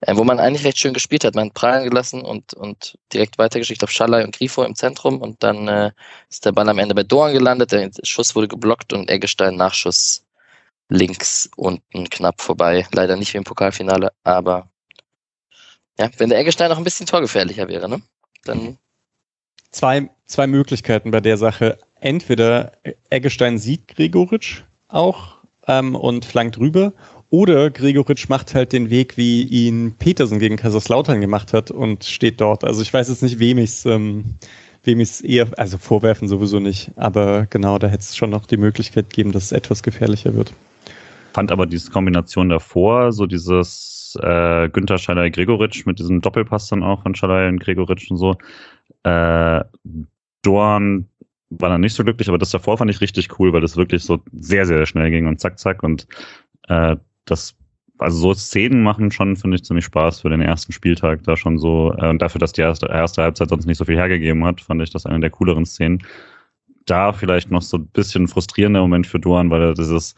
äh, wo man eigentlich recht schön gespielt hat. Man hat prallen gelassen und, und direkt weitergeschickt auf Schallei und Grifo im Zentrum und dann äh, ist der Ball am Ende bei Dorn gelandet, der Schuss wurde geblockt und Eggestein Nachschuss links unten knapp vorbei. Leider nicht wie im Pokalfinale, aber ja, wenn der Eggestein noch ein bisschen torgefährlicher wäre, ne? Dann Zwei, zwei Möglichkeiten bei der Sache. Entweder Eggestein sieht Gregoritsch auch ähm, und flankt rüber, oder Gregoritsch macht halt den Weg, wie ihn Petersen gegen Kaiserslautern gemacht hat und steht dort. Also ich weiß jetzt nicht, wem ich es ähm, ich's eher, also vorwerfen sowieso nicht, aber genau, da hätte es schon noch die Möglichkeit geben, dass es etwas gefährlicher wird. Fand aber diese Kombination davor, so dieses äh, Günther Schalay Gregoritsch mit diesem Doppelpass dann auch von Schalay und Gregoritsch und so. Äh, Dorn war dann nicht so glücklich, aber das davor fand ich richtig cool, weil das wirklich so sehr, sehr schnell ging und zack, zack. Und äh, das, also so Szenen machen schon, finde ich, ziemlich Spaß für den ersten Spieltag. Da schon so, äh, dafür, dass die erste, erste Halbzeit sonst nicht so viel hergegeben hat, fand ich das eine der cooleren Szenen. Da vielleicht noch so ein bisschen frustrierender Moment für Dorn, weil er dieses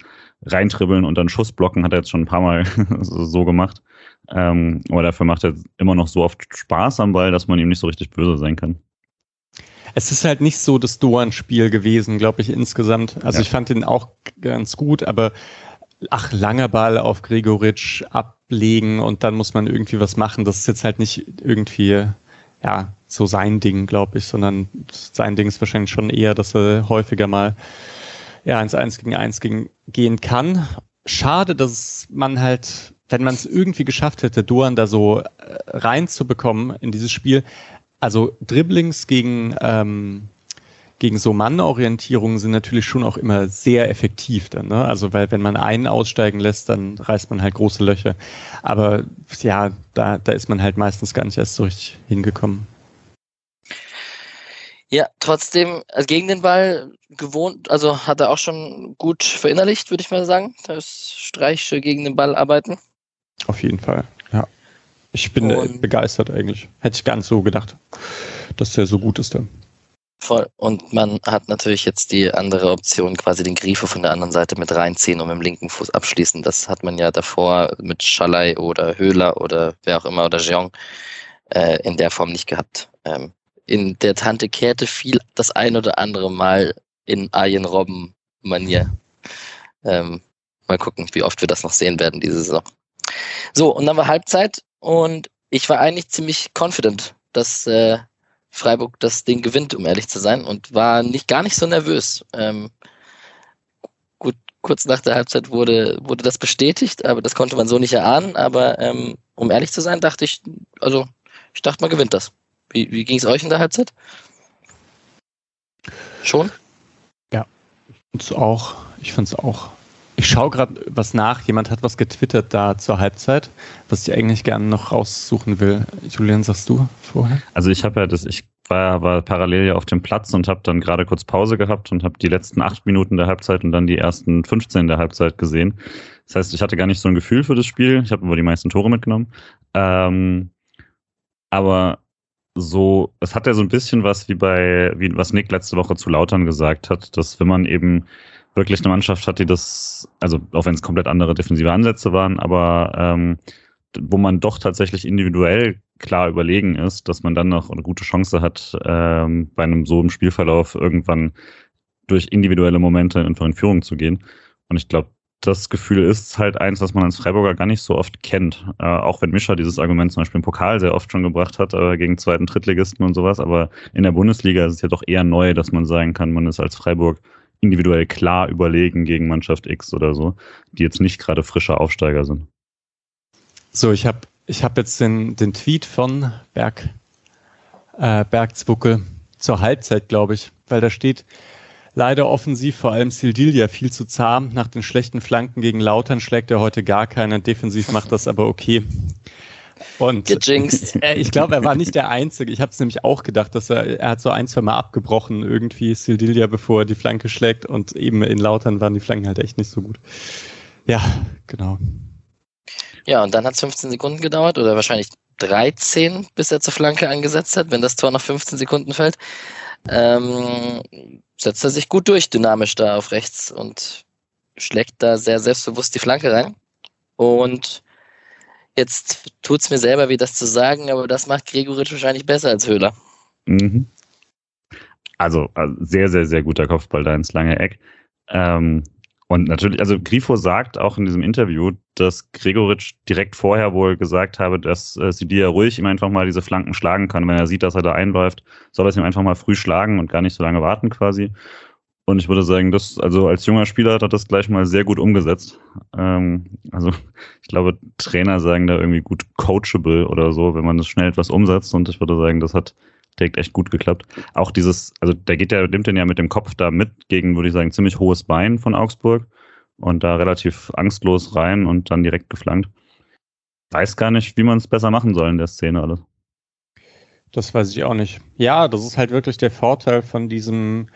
Reintribbeln und dann Schussblocken hat er jetzt schon ein paar Mal so gemacht. Ähm, aber dafür macht er immer noch so oft Spaß am Ball, dass man ihm nicht so richtig böse sein kann. Es ist halt nicht so das Doan-Spiel gewesen, glaube ich, insgesamt. Also Ja. ich fand ihn auch ganz gut, aber ach, langer Ball auf Gregoritsch ablegen und dann muss man irgendwie was machen. Das ist jetzt halt nicht irgendwie, ja, so sein Ding, glaube ich, sondern sein Ding ist wahrscheinlich schon eher, dass er häufiger mal ja, ins Eins gegen Eins gehen kann. Schade, dass man halt, wenn man es irgendwie geschafft hätte, Duan da so äh, reinzubekommen in dieses Spiel, also Dribblings gegen, ähm, gegen so Mannorientierungen sind natürlich schon auch immer sehr effektiv dann, ne? Also weil wenn man einen aussteigen lässt, dann reißt man halt große Löcher. Aber ja, da, da ist man halt meistens gar nicht erst so richtig hingekommen. Ja, trotzdem, also gegen den Ball gewohnt, also hat er auch schon gut verinnerlicht, würde ich mal sagen. Das Streichsche gegen den Ball arbeiten. Auf jeden Fall, ja. Ich bin äh, Und- begeistert eigentlich. Hätte ich gar nicht so gedacht, dass der so gut ist dann. Voll. Und man hat natürlich jetzt die andere Option, quasi den Grifo von der anderen Seite mit reinziehen und mit dem linken Fuß abschließen. Das hat man ja davor mit Schalai oder Höhler oder wer auch immer oder Jeong äh, in der Form nicht gehabt. Ähm, in der Tante Käthe fiel das ein oder andere Mal in Arjen Robben Manier. Ähm, mal gucken, wie oft wir das noch sehen werden diese Saison. So, und dann war Halbzeit und ich war eigentlich ziemlich confident, dass äh, Freiburg das Ding gewinnt, um ehrlich zu sein, und war nicht gar nicht so nervös. Ähm, gut, kurz nach der Halbzeit wurde, wurde das bestätigt, aber das konnte man so nicht erahnen. Aber ähm, um ehrlich zu sein, dachte ich, also ich dachte, man gewinnt das. Wie, wie ging es euch in der Halbzeit? Schon? Ja, ich fand's auch. Ich fand's auch. Ich schaue gerade was nach. Jemand hat was getwittert da zur Halbzeit, was ich eigentlich gerne noch raussuchen will. Julian, sagst du vorher? Also ich habe ja das, ich war, war parallel ja auf dem Platz und habe dann gerade kurz Pause gehabt und habe die letzten acht Minuten der Halbzeit und dann die ersten 15 der Halbzeit gesehen. Das heißt, ich hatte gar nicht so ein Gefühl für das Spiel. Ich habe aber die meisten Tore mitgenommen. Ähm, aber so, es hat ja so ein bisschen was wie bei, wie was Nick letzte Woche zu Lautern gesagt hat, dass wenn man eben wirklich eine Mannschaft hat, die das, also auch wenn es komplett andere defensive Ansätze waren, aber ähm, wo man doch tatsächlich individuell klar überlegen ist, dass man dann noch eine gute Chance hat, ähm, bei einem so im Spielverlauf irgendwann durch individuelle Momente einfach in Führung zu gehen. Und ich glaube, das Gefühl ist halt eins, was man als Freiburger gar nicht so oft kennt. Äh, auch wenn Mischa dieses Argument zum Beispiel im Pokal sehr oft schon gebracht hat, äh, gegen zweiten Drittligisten und sowas. Aber in der Bundesliga ist es ja doch eher neu, dass man sagen kann, man ist als Freiburg individuell klar überlegen gegen Mannschaft X oder so, die jetzt nicht gerade frische Aufsteiger sind. So, ich habe ich hab jetzt den, den Tweet von Berg, äh, Bergzwuckel zur Halbzeit, glaube ich, weil da steht, Leider offensiv, vor allem Sildilia viel zu zahm. Nach den schlechten Flanken gegen Lautern schlägt er heute gar keinen. Defensiv macht das aber okay. Und äh, ich glaube, er war nicht der Einzige. Ich habe es nämlich auch gedacht, dass er, er hat so ein, zwei Mal abgebrochen, irgendwie Sildilia, bevor er die Flanke schlägt. Und eben in Lautern waren die Flanken halt echt nicht so gut. Ja, genau. Ja, und dann hat es 15 Sekunden gedauert oder wahrscheinlich 13, bis er zur Flanke angesetzt hat, wenn das Tor nach 15 Sekunden fällt. Ähm, setzt er sich gut durch, dynamisch da auf rechts und schlägt da sehr selbstbewusst die Flanke rein. Und jetzt tut es mir selber weh, das zu sagen, aber das macht Gregoritsch wahrscheinlich besser als Höhler. Mhm. Also, also, sehr, sehr, sehr guter Kopfball da ins lange Eck. Ähm, und natürlich, also Grifo sagt auch in diesem Interview, dass Gregoritsch direkt vorher wohl gesagt habe, dass äh, Sidia ruhig ihm einfach mal diese Flanken schlagen kann. Wenn er sieht, dass er da einläuft, soll er es ihm einfach mal früh schlagen und gar nicht so lange warten quasi. Und ich würde sagen, das, also als junger Spieler hat er das gleich mal sehr gut umgesetzt. Ähm, also ich glaube, Trainer sagen da irgendwie gut coachable oder so, wenn man das schnell etwas umsetzt. Und ich würde sagen, das hat direkt echt gut geklappt. Auch dieses, also der geht ja, nimmt den ja mit dem Kopf da mit gegen, würde ich sagen, ziemlich hohes Bein von Augsburg und da relativ angstlos rein und dann direkt geflankt. Weiß gar nicht, wie man es besser machen soll in der Szene alles. Das weiß ich auch nicht. Ja, das ist halt wirklich der Vorteil von diesem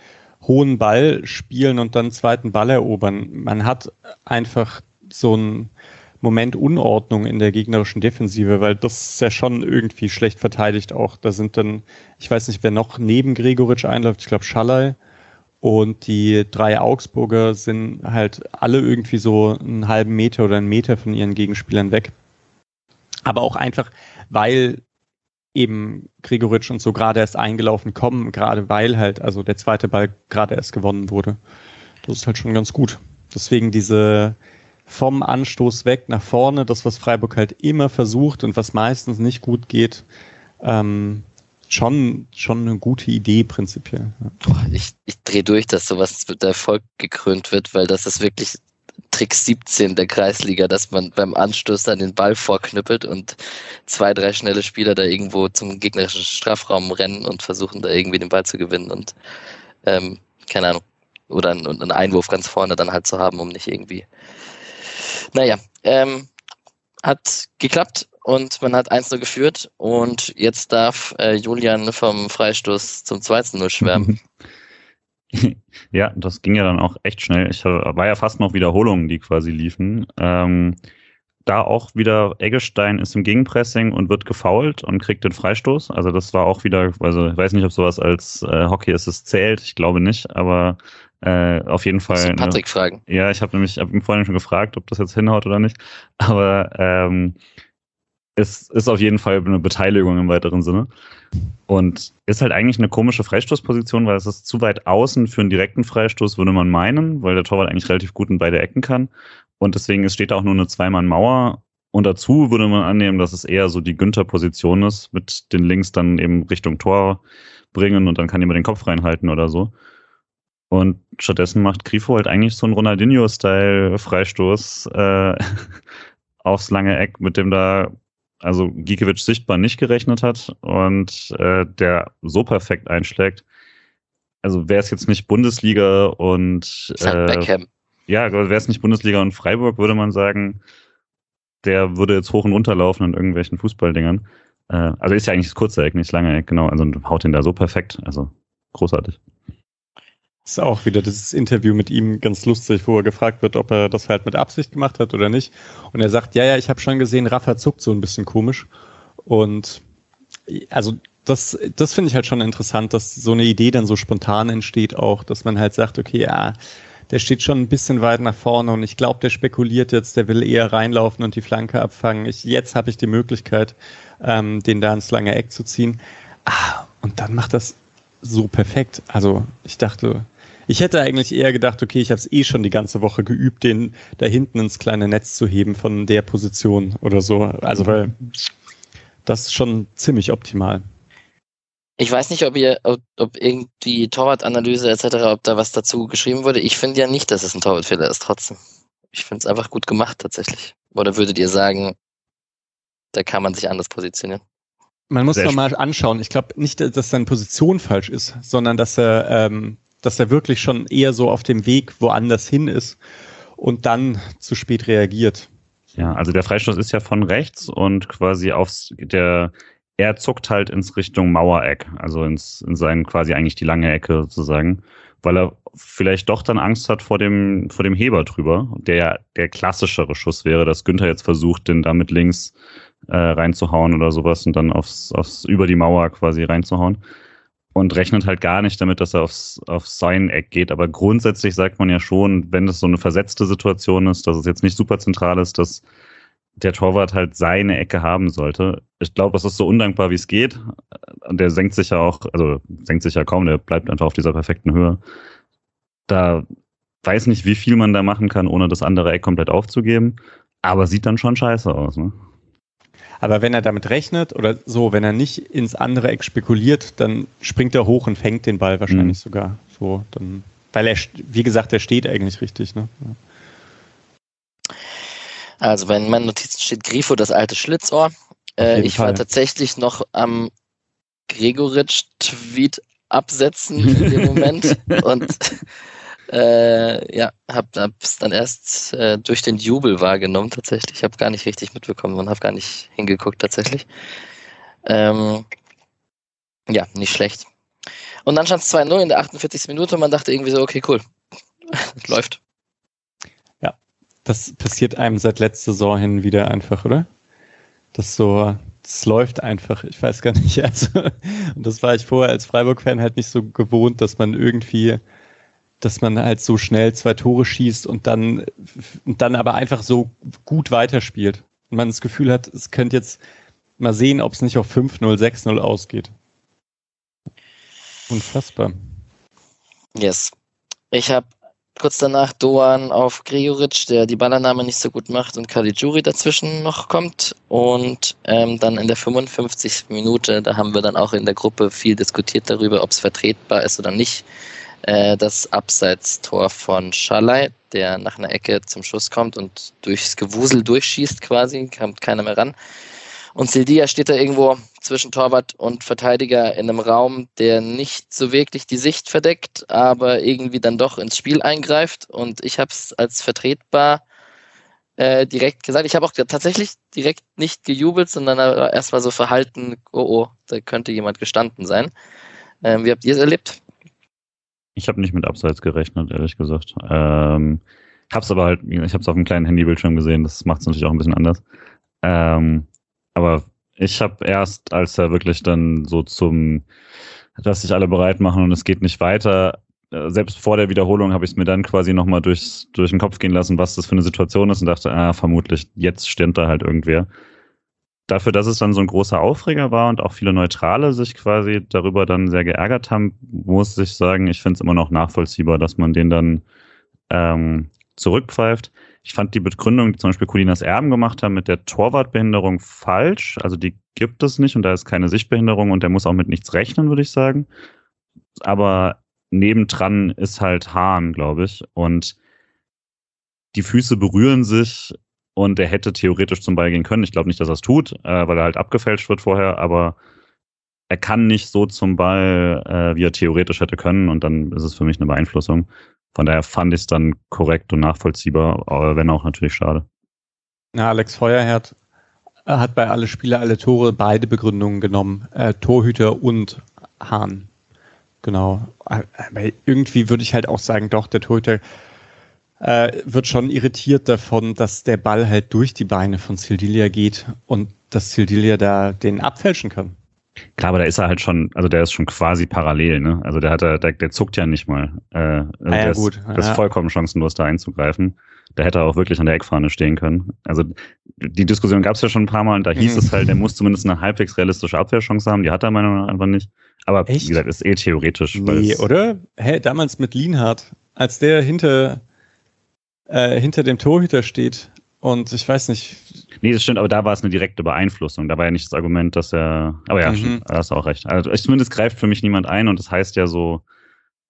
hohen Ball spielen und dann zweiten Ball erobern. Man hat einfach so ein Moment Unordnung in der gegnerischen Defensive, weil das ist ja schon irgendwie schlecht verteidigt auch. Da sind dann, ich weiß nicht, wer noch neben Gregoritsch einläuft, ich glaube Schallei. Und die drei Augsburger sind halt alle irgendwie so einen halben Meter oder einen Meter von ihren Gegenspielern weg. Aber auch einfach, weil eben Gregoritsch und so gerade erst eingelaufen kommen, gerade weil halt, also der zweite Ball gerade erst gewonnen wurde. Das ist halt schon ganz gut. Deswegen diese, vom Anstoß weg nach vorne, das, was Freiburg halt immer versucht und was meistens nicht gut geht, ähm, schon, schon eine gute Idee prinzipiell. Ich, ich drehe durch, dass sowas mit Erfolg gekrönt wird, weil das ist wirklich Trick 17 der Kreisliga, dass man beim Anstoß dann den Ball vorknüppelt und zwei, drei schnelle Spieler da irgendwo zum gegnerischen Strafraum rennen und versuchen da irgendwie den Ball zu gewinnen und ähm, keine Ahnung. Oder einen, einen Einwurf ganz vorne dann halt zu haben, um nicht irgendwie naja, ähm, hat geklappt und man hat 1-0 geführt und jetzt darf äh, Julian vom Freistoß zum 2-0 schwärmen. Ja, das ging ja dann auch echt schnell. Ich war ja fast noch Wiederholungen, die quasi liefen. Ähm, da auch wieder Eggestein ist im Gegenpressing und wird gefoult und kriegt den Freistoß. Also das war auch wieder, also ich weiß nicht, ob sowas als äh, Hockey Assist zählt, ich glaube nicht, aber äh, auf jeden Fall. Patrick fragen. Ja, ich habe nämlich hab ihm vorhin schon gefragt, ob das jetzt hinhaut oder nicht. Aber ähm, es ist auf jeden Fall eine Beteiligung im weiteren Sinne. Und ist halt eigentlich eine komische Freistoßposition, weil es ist zu weit außen für einen direkten Freistoß, würde man meinen, weil der Torwart eigentlich relativ gut in beide Ecken kann. Und deswegen steht da auch nur eine Zweimann-Mauer. Und dazu würde man annehmen, dass es eher so die Günther-Position ist, mit den Links dann eben Richtung Tor bringen und dann kann jemand den Kopf reinhalten oder so. Und stattdessen macht Grifo halt eigentlich so einen Ronaldinho-Style-Freistoß äh, aufs lange Eck, mit dem da also Gikiewicz sichtbar nicht gerechnet hat und äh, der so perfekt einschlägt. Also wäre es jetzt nicht Bundesliga und äh, Beckham. ja, wäre es nicht Bundesliga und Freiburg, würde man sagen, der würde jetzt hoch und runter laufen in irgendwelchen Fußballdingern. Äh, also ist ja eigentlich das kurze Eck, nicht das lange Eck, genau. Also haut ihn da so perfekt. Also großartig. Ist auch wieder dieses Interview mit ihm ganz lustig, wo er gefragt wird, ob er das halt mit Absicht gemacht hat oder nicht. Und er sagt, ja, ja, ich habe schon gesehen, Rafa zuckt so ein bisschen komisch. Und also das, das finde ich halt schon interessant, dass so eine Idee dann so spontan entsteht auch, dass man halt sagt, okay, ja, der steht schon ein bisschen weit nach vorne und ich glaube, der spekuliert jetzt, der will eher reinlaufen und die Flanke abfangen. Ich, jetzt habe ich die Möglichkeit, ähm, den da ins lange Eck zu ziehen. Ah, und dann macht das so perfekt. Also ich dachte, ich hätte eigentlich eher gedacht, okay, ich habe es eh schon die ganze Woche geübt, den da hinten ins kleine Netz zu heben von der Position oder so. Also weil das ist schon ziemlich optimal. Ich weiß nicht, ob ihr, ob, ob irgendwie Torwartanalyse etc., ob da was dazu geschrieben wurde. Ich finde ja nicht, dass es ein Torwartfehler ist, trotzdem. Ich finde es einfach gut gemacht tatsächlich. Oder würdet ihr sagen, da kann man sich anders positionieren? Man muss mal anschauen. Ich glaube nicht, dass seine Position falsch ist, sondern dass er ähm, dass er wirklich schon eher so auf dem Weg woanders hin ist und dann zu spät reagiert. Ja, also der Freistoß ist ja von rechts und quasi aufs, der, er zuckt halt ins Richtung Mauereck, also ins, in sein quasi eigentlich die lange Ecke sozusagen, weil er vielleicht doch dann Angst hat vor dem, vor dem Heber drüber, der ja der klassischere Schuss wäre, dass Günther jetzt versucht, den damit links äh, reinzuhauen oder sowas und dann aufs, aufs über die Mauer quasi reinzuhauen und rechnet halt gar nicht damit, dass er aufs, aufs sein Eck geht. Aber grundsätzlich sagt man ja schon, wenn es so eine versetzte Situation ist, dass es jetzt nicht super zentral ist, dass der Torwart halt seine Ecke haben sollte. Ich glaube, es ist so undankbar, wie es geht. Und der senkt sich ja auch, also senkt sich ja kaum, der bleibt einfach auf dieser perfekten Höhe. Da weiß nicht, wie viel man da machen kann, ohne das andere Eck komplett aufzugeben. Aber sieht dann schon scheiße aus, ne? Aber wenn er damit rechnet oder so, wenn er nicht ins andere Eck spekuliert, dann springt er hoch und fängt den Ball wahrscheinlich mhm. sogar. So, dann, weil er, wie gesagt, er steht eigentlich richtig. Ne? Also bei meinen Notizen steht Grifo, das alte Schlitzohr. Äh, ich Fall. war tatsächlich noch am Gregoritsch-Tweet absetzen in dem Moment und äh, ja, hab, hab's dann erst äh, durch den Jubel wahrgenommen tatsächlich. Ich habe gar nicht richtig mitbekommen und habe gar nicht hingeguckt tatsächlich. Ähm, ja, nicht schlecht. Und dann stand es 2-0 in der 48. Minute und man dachte irgendwie so, okay, cool. Läuft. Ja, das passiert einem seit letzter Saison hin wieder einfach, oder? Das so, das läuft einfach, ich weiß gar nicht. Also, und das war ich vorher als Freiburg-Fan halt nicht so gewohnt, dass man irgendwie dass man halt so schnell zwei Tore schießt und dann, und dann aber einfach so gut weiterspielt. Und man das Gefühl hat, es könnte jetzt mal sehen, ob es nicht auf 5-0, 6-0 ausgeht. Unfassbar. Yes. Ich habe kurz danach Doan auf Gregoritsch, der die Ballername nicht so gut macht und Caligiuri dazwischen noch kommt. Und ähm, dann in der 55. Minute, da haben wir dann auch in der Gruppe viel diskutiert darüber, ob es vertretbar ist oder nicht äh, das Abseitstor von Schalay, der nach einer Ecke zum Schuss kommt und durchs Gewusel durchschießt quasi, kommt keiner mehr ran. Und Sildia steht da irgendwo zwischen Torwart und Verteidiger in einem Raum, der nicht so wirklich die Sicht verdeckt, aber irgendwie dann doch ins Spiel eingreift. Und ich habe es als vertretbar äh, direkt gesagt. Ich habe auch tatsächlich direkt nicht gejubelt, sondern erstmal so verhalten, oh oh, da könnte jemand gestanden sein. Ähm, wie habt ihr es erlebt? Ich habe nicht mit Abseits gerechnet, ehrlich gesagt. Ähm, Hab's aber halt, ich habe es auf einem kleinen Handybildschirm gesehen, das macht es natürlich auch ein bisschen anders. Ähm, aber ich habe erst, als er wirklich dann so zum, dass sich alle bereit machen und es geht nicht weiter, äh, selbst vor der Wiederholung habe ich es mir dann quasi nochmal durch den Kopf gehen lassen, was das für eine Situation ist und dachte, ah, vermutlich, jetzt stimmt da halt irgendwer. Dafür, dass es dann so ein großer Aufreger war und auch viele Neutrale sich quasi darüber dann sehr geärgert haben, muss ich sagen, ich finde es immer noch nachvollziehbar, dass man den dann ähm, zurückpfeift. Ich fand die Begründung, die zum Beispiel Colinas Erben gemacht haben mit der Torwartbehinderung falsch. Also die gibt es nicht und da ist keine Sichtbehinderung und der muss auch mit nichts rechnen, würde ich sagen. Aber nebendran ist halt Hahn, glaube ich. Und die Füße berühren sich und er hätte theoretisch zum Ball gehen können. Ich glaube nicht, dass er es tut, äh, weil er halt abgefälscht wird vorher, aber er kann nicht so zum Ball, äh, wie er theoretisch hätte können und dann ist es für mich eine Beeinflussung. Von daher fand ich es dann korrekt und nachvollziehbar, wenn auch natürlich schade. Ja, Alex Feuerherd hat bei alle Spiele, alle Tore beide Begründungen genommen. Äh, Torhüter und Hahn. Genau. Aber irgendwie würde ich halt auch sagen, doch, der Torhüter äh, wird schon irritiert davon, dass der Ball halt durch die Beine von Sildilia geht und dass Sildilia da den abfälschen kann. Klar, aber da ist er halt schon, also der ist schon quasi parallel, ne? Also der hat der, der zuckt ja nicht mal. Äh, also ah, ja, gut. Ist, das ist vollkommen chancenlos, da einzugreifen. Da hätte er auch wirklich an der Eckfahne stehen können. Also die Diskussion gab es ja schon ein paar Mal und da hieß mhm. es halt, der muss zumindest eine halbwegs realistische Abwehrchance haben. Die hat er meiner Meinung nach einfach nicht. Aber Echt? wie gesagt, ist eh theoretisch. Nee, oder? Hä, damals mit Lienhardt, als der hinter, äh, hinter dem Torhüter steht und ich weiß nicht. Nee, das stimmt, aber da war es eine direkte Beeinflussung. Da war ja nicht das Argument, dass er. Aber ja, mhm. stimmt, da hast du auch recht. Also zumindest greift für mich niemand ein und das heißt ja so,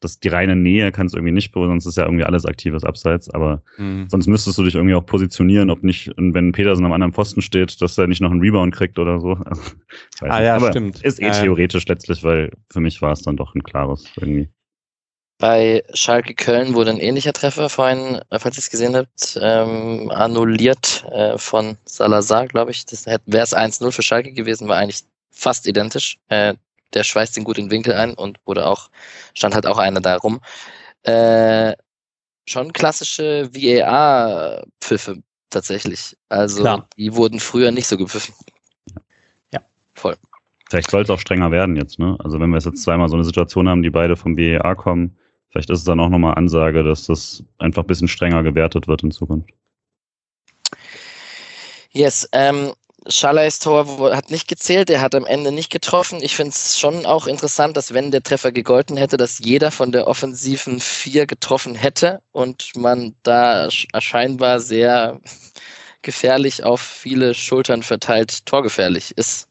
dass die reine Nähe kann es irgendwie nicht berühren, sonst ist ja irgendwie alles aktives Abseits, aber mhm. sonst müsstest du dich irgendwie auch positionieren, ob nicht, wenn Petersen am anderen Posten steht, dass er nicht noch einen Rebound kriegt oder so. Also, ah ja, aber stimmt. Ist eh theoretisch letztlich, weil für mich war es dann doch ein klares irgendwie. Bei Schalke Köln wurde ein ähnlicher Treffer vorhin, falls ihr es gesehen habt, ähm, annulliert äh, von Salazar, glaube ich. Das wäre es 1-0 für Schalke gewesen, war eigentlich fast identisch. Äh, der schweißt den gut in den Winkel ein und wurde auch, stand halt auch einer da rum. Äh, schon klassische VAR-Pfiffe tatsächlich. Also Klar. die wurden früher nicht so gepfiffen. Ja. Voll. Vielleicht soll es auch strenger werden jetzt, ne? Also wenn wir jetzt zweimal so eine Situation haben, die beide vom VAR kommen, vielleicht ist es dann auch nochmal Ansage, dass das einfach ein bisschen strenger gewertet wird in Zukunft. Yes, ähm, Schalleis Tor hat nicht gezählt, er hat am Ende nicht getroffen. Ich finde es schon auch interessant, dass wenn der Treffer gegolten hätte, dass jeder von der offensiven vier getroffen hätte und man da scheinbar sehr gefährlich auf viele Schultern verteilt torgefährlich ist.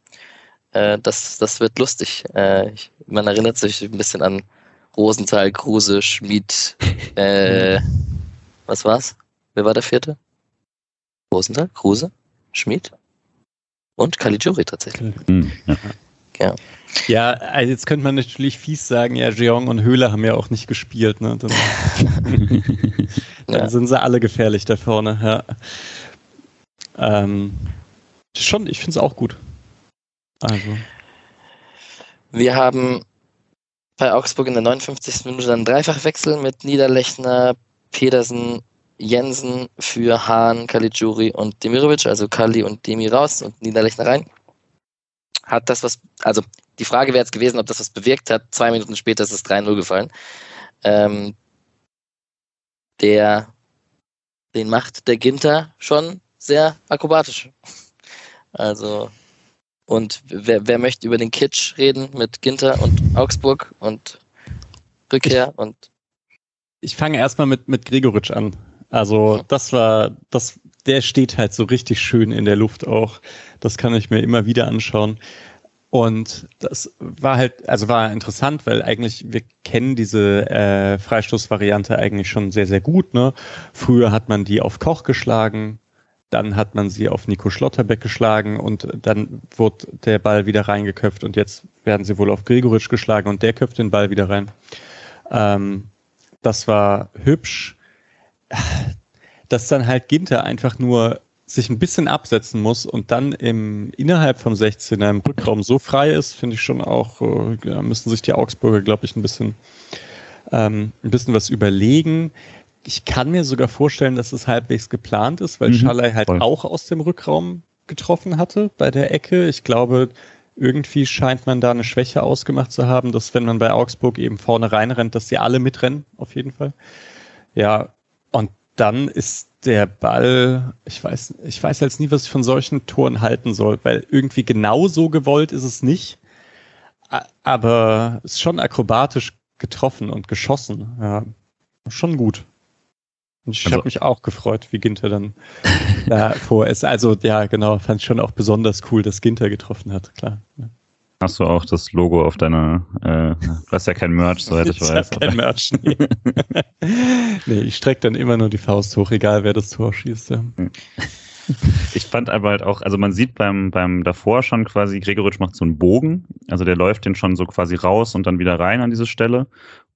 Äh, das, das wird lustig. Äh, man erinnert sich ein bisschen an Rosenthal, Kruse, Schmid. Äh, was war's? Wer war der vierte? Rosenthal, Kruse, Schmid? Und Caligiuri tatsächlich. Mhm, ja. ja. Ja, also jetzt könnte man natürlich fies sagen, ja, Jeong und Höhle haben ja auch nicht gespielt, ne? Dann, dann ja. sind sie alle gefährlich da vorne, ja. Ähm, schon, ich finde es auch gut. Also. Wir haben bei Augsburg in der 59. Minute einen Dreifachwechsel mit Niederlechner, Pedersen, Jensen für Hahn, Caligiuri und Demirovic, also Kali und Demi raus und Niederlechner rein. Hat das was, also die Frage wäre jetzt gewesen, ob das was bewirkt hat. Zwei Minuten später ist es 3-0 gefallen. Ähm, der, den macht der Ginter schon sehr akrobatisch. Also, und wer, wer möchte über den Kitsch reden mit Ginter und Augsburg und Rückkehr und ich fange erstmal mit, mit Gregoritsch an. Also das war, das, der steht halt so richtig schön in der Luft auch. Das kann ich mir immer wieder anschauen. Und das war halt, also war interessant, weil eigentlich wir kennen diese äh, Freistoßvariante eigentlich schon sehr, sehr gut. Ne? Früher hat man die auf Koch geschlagen, dann hat man sie auf Nico Schlotterbeck geschlagen und dann wurde der Ball wieder reingeköpft und jetzt werden sie wohl auf Gregoritsch geschlagen und der köpft den Ball wieder rein. Ähm, das war hübsch dass dann halt Ginter einfach nur sich ein bisschen absetzen muss und dann im innerhalb vom 16er im Rückraum so frei ist, finde ich schon auch, äh, müssen sich die Augsburger, glaube ich, ein bisschen, ähm, ein bisschen was überlegen. Ich kann mir sogar vorstellen, dass es halbwegs geplant ist, weil mhm, Schalay halt voll. auch aus dem Rückraum getroffen hatte bei der Ecke. Ich glaube, irgendwie scheint man da eine Schwäche ausgemacht zu haben, dass wenn man bei Augsburg eben vorne reinrennt, dass sie alle mitrennen, auf jeden Fall. Ja, und dann ist der Ball, ich weiß, ich weiß jetzt nie, was ich von solchen Toren halten soll, weil irgendwie genau so gewollt ist es nicht. Aber es ist schon akrobatisch getroffen und geschossen. Ja, schon gut. Ich also, habe mich auch gefreut, wie Ginter dann davor ist. Also ja, genau, fand ich schon auch besonders cool, dass Ginter getroffen hat, klar. Hast du auch das Logo auf deiner, äh, du hast ja kein Merch, soweit ich, ich weiß. Ich kein Merch, nee. nee, ich strecke dann immer nur die Faust hoch, egal wer das Tor schießt. Ja. Ich fand aber halt auch, also man sieht beim, beim davor schon quasi, Gregoritsch macht so einen Bogen, also der läuft den schon so quasi raus und dann wieder rein an diese Stelle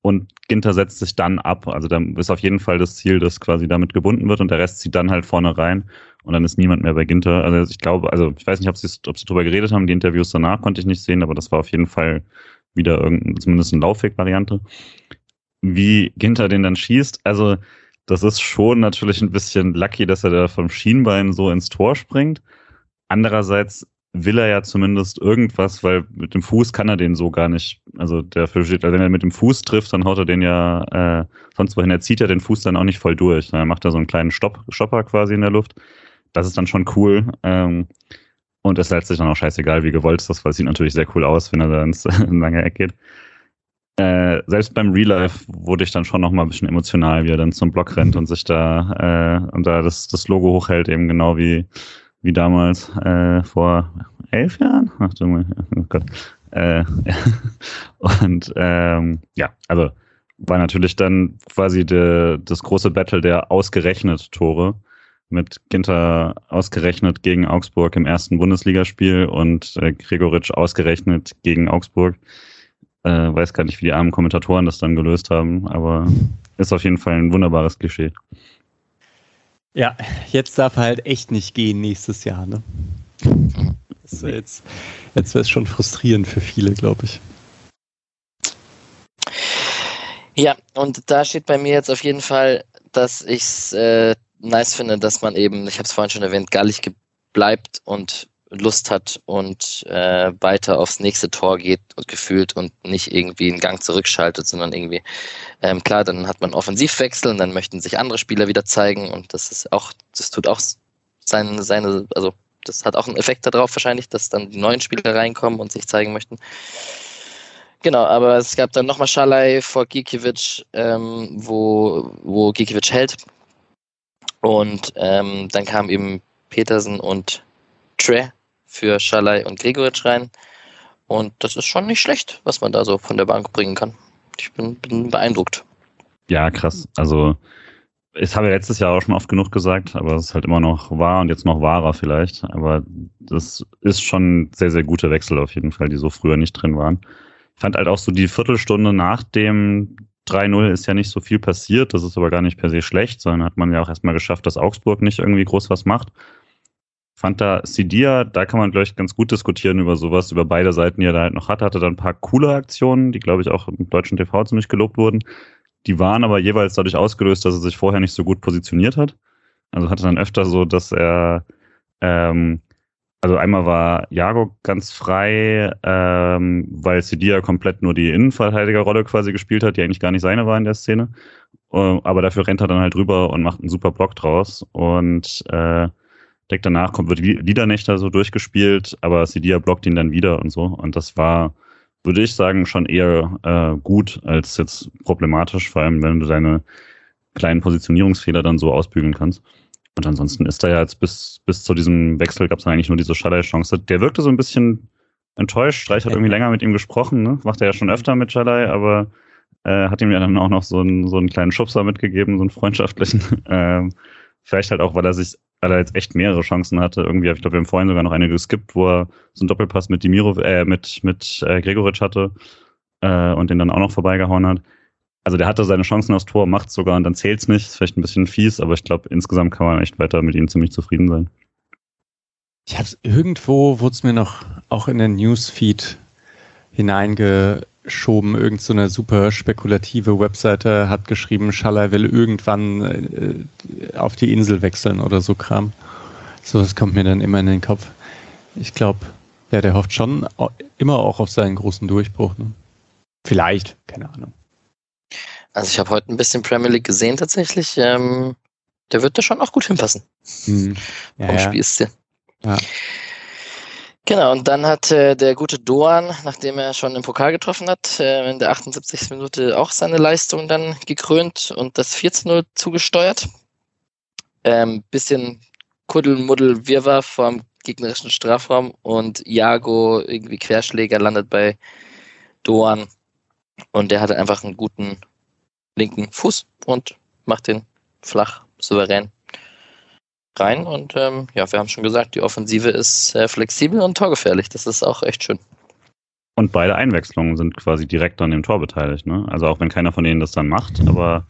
und Ginter setzt sich dann ab. Also da ist auf jeden Fall das Ziel, dass quasi damit gebunden wird und der Rest zieht dann halt vorne rein und dann ist niemand mehr bei Ginter. Also ich glaube, also ich weiß nicht, ob sie, ob sie drüber geredet haben, die Interviews danach konnte ich nicht sehen, aber das war auf jeden Fall wieder irgendein, zumindest eine Laufweg-Variante. Wie Ginter den dann schießt, also das ist schon natürlich ein bisschen lucky, dass er da vom Schienbein so ins Tor springt. Andererseits will er ja zumindest irgendwas, weil mit dem Fuß kann er den so gar nicht. Also dafür steht, also wenn er mit dem Fuß trifft, dann haut er den ja äh, sonst wohin. Er zieht ja den Fuß dann auch nicht voll durch. Dann macht er so einen kleinen Stopp, Stopper quasi in der Luft. Das ist dann schon cool. Ähm, und es letztlich dann auch scheißegal, wie gewollt ist das, weil es sieht natürlich sehr cool aus, wenn er da ins lange Eck geht. Äh, selbst beim Real Life wurde ich dann schon noch mal ein bisschen emotional, wie er dann zum Block rennt und sich da äh, und da das, das Logo hochhält, eben genau wie wie damals äh, vor elf Jahren. Ach mal, oh Gott. Äh, und ähm, ja, also war natürlich dann quasi de, das große Battle der ausgerechnet Tore mit Ginter ausgerechnet gegen Augsburg im ersten Bundesligaspiel und äh, Gregoritsch ausgerechnet gegen Augsburg. Äh, weiß gar nicht, wie die armen Kommentatoren das dann gelöst haben, aber ist auf jeden Fall ein wunderbares Klischee. Ja, jetzt darf er halt echt nicht gehen nächstes Jahr. Ne? jetzt jetzt wäre es schon frustrierend für viele, glaube ich. Ja, und da steht bei mir jetzt auf jeden Fall, dass ich es äh, nice finde, dass man eben, ich habe es vorhin schon erwähnt, gallig bleibt und Lust hat und äh, weiter aufs nächste Tor geht und gefühlt und nicht irgendwie einen Gang zurückschaltet, sondern irgendwie, ähm, klar, dann hat man Offensivwechsel und dann möchten sich andere Spieler wieder zeigen und das ist auch, das tut auch seine, seine, also das hat auch einen Effekt darauf wahrscheinlich, dass dann die neuen Spieler reinkommen und sich zeigen möchten. Genau, aber es gab dann nochmal Schalay vor Gikiewicz, ähm, wo, wo Gikiewicz hält. Und ähm, dann kam eben Petersen und Tre für Schalay und Gregoritsch rein. Und das ist schon nicht schlecht, was man da so von der Bank bringen kann. Ich bin, bin beeindruckt. Ja, krass. Also, ich habe ja letztes Jahr auch schon oft genug gesagt, aber es ist halt immer noch wahr und jetzt noch wahrer vielleicht. Aber das ist schon sehr, sehr gute Wechsel auf jeden Fall, die so früher nicht drin waren. Ich fand halt auch so die Viertelstunde nach dem 3-0 ist ja nicht so viel passiert. Das ist aber gar nicht per se schlecht, sondern hat man ja auch erstmal geschafft, dass Augsburg nicht irgendwie groß was macht fand da Sidia, da kann man, glaube ich, ganz gut diskutieren über sowas, über beide Seiten, die er da halt noch hatte. Hatte dann ein paar coole Aktionen, die, glaube ich, auch im deutschen TV ziemlich gelobt wurden. Die waren aber jeweils dadurch ausgelöst, dass er sich vorher nicht so gut positioniert hat. Also hatte dann öfter so, dass er, ähm, also einmal war Jago ganz frei, ähm, weil Sidia komplett nur die Innenverteidigerrolle quasi gespielt hat, die eigentlich gar nicht seine war in der Szene. Uh, aber dafür rennt er dann halt rüber und macht einen super Block draus. Und äh, Direkt danach kommt, wird Liedernächter so durchgespielt, aber Sidia blockt ihn dann wieder und so. Und das war, würde ich sagen, schon eher äh, gut als jetzt problematisch, vor allem wenn du deine kleinen Positionierungsfehler dann so ausbügeln kannst. Und ansonsten ist da ja jetzt bis, bis zu diesem Wechsel gab es eigentlich nur diese Schalay-Chance. Der wirkte so ein bisschen enttäuscht. Streich hat irgendwie länger mit ihm gesprochen, ne? Macht er ja schon öfter mit Schalay, aber äh, hat ihm ja dann auch noch so einen, so einen kleinen Schubser mitgegeben, so einen freundschaftlichen. ähm, vielleicht halt auch, weil er sich weil er jetzt echt mehrere Chancen hatte. Irgendwie, ich glaube, wir haben vorhin sogar noch eine geskippt, wo er so einen Doppelpass mit Dimiro, äh, mit, mit äh, Gregoritsch hatte äh, und den dann auch noch vorbeigehauen hat. Also der hatte seine Chancen aufs Tor, macht sogar und dann zählt's nicht. Ist vielleicht ein bisschen fies, aber ich glaube, insgesamt kann man echt weiter mit ihm ziemlich zufrieden sein. Ich hab's irgendwo, wurde es mir noch auch in den Newsfeed hineinge geschoben. Irgend so eine super spekulative Webseite hat geschrieben, Schaller will irgendwann äh, auf die Insel wechseln oder so Kram. So, das kommt mir dann immer in den Kopf. Ich glaube, ja, der hofft schon immer auch auf seinen großen Durchbruch. Ne? Vielleicht, keine Ahnung. Also ich habe heute ein bisschen Premier League gesehen tatsächlich. Ähm, der wird da schon auch gut hinpassen. Hm. Ja, Vom Spielstil. Ja. Genau, und dann hat äh, der gute Doan, nachdem er schon im Pokal getroffen hat, äh, in der 78. Minute auch seine Leistung dann gekrönt und das 14-0 zugesteuert. Ähm, bisschen Kuddelmuddel, Wirrwarr vom gegnerischen Strafraum und Jago, irgendwie Querschläger, landet bei Doan und der hatte einfach einen guten linken Fuß und macht den flach, souverän rein. Und ähm, ja, wir haben schon gesagt, die Offensive ist äh, flexibel und torgefährlich. Das ist auch echt schön. Und beide Einwechslungen sind quasi direkt an dem Tor beteiligt. Ne? Also auch wenn keiner von denen das dann macht, aber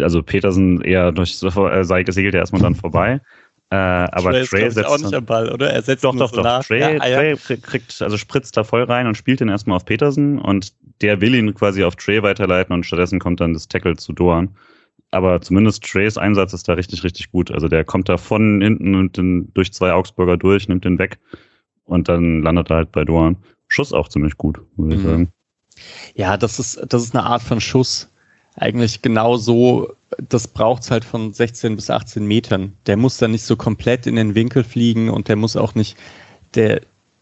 also Petersen eher durch äh, Seite segelt er erstmal dann vorbei. Äh, aber Trey, Trey setzt auch nicht am Ball, oder? Er setzt doch, doch, so doch. Nach. Trey, ja, ah. Trey kriegt, also spritzt da voll rein und spielt den erstmal auf Petersen und der will ihn quasi auf Trey weiterleiten und stattdessen kommt dann das Tackle zu Doan. Aber zumindest Treys Einsatz ist da richtig, richtig gut. Also der kommt da von hinten und den, durch zwei Augsburger durch, nimmt den weg und dann landet er halt bei Doan. Schuss auch ziemlich gut, würde ich mhm. sagen. Ja, das ist, das ist eine Art von Schuss. Eigentlich genau so, das braucht's halt von 16 bis 18 Metern. Der muss dann nicht so komplett in den Winkel fliegen und der muss auch nicht der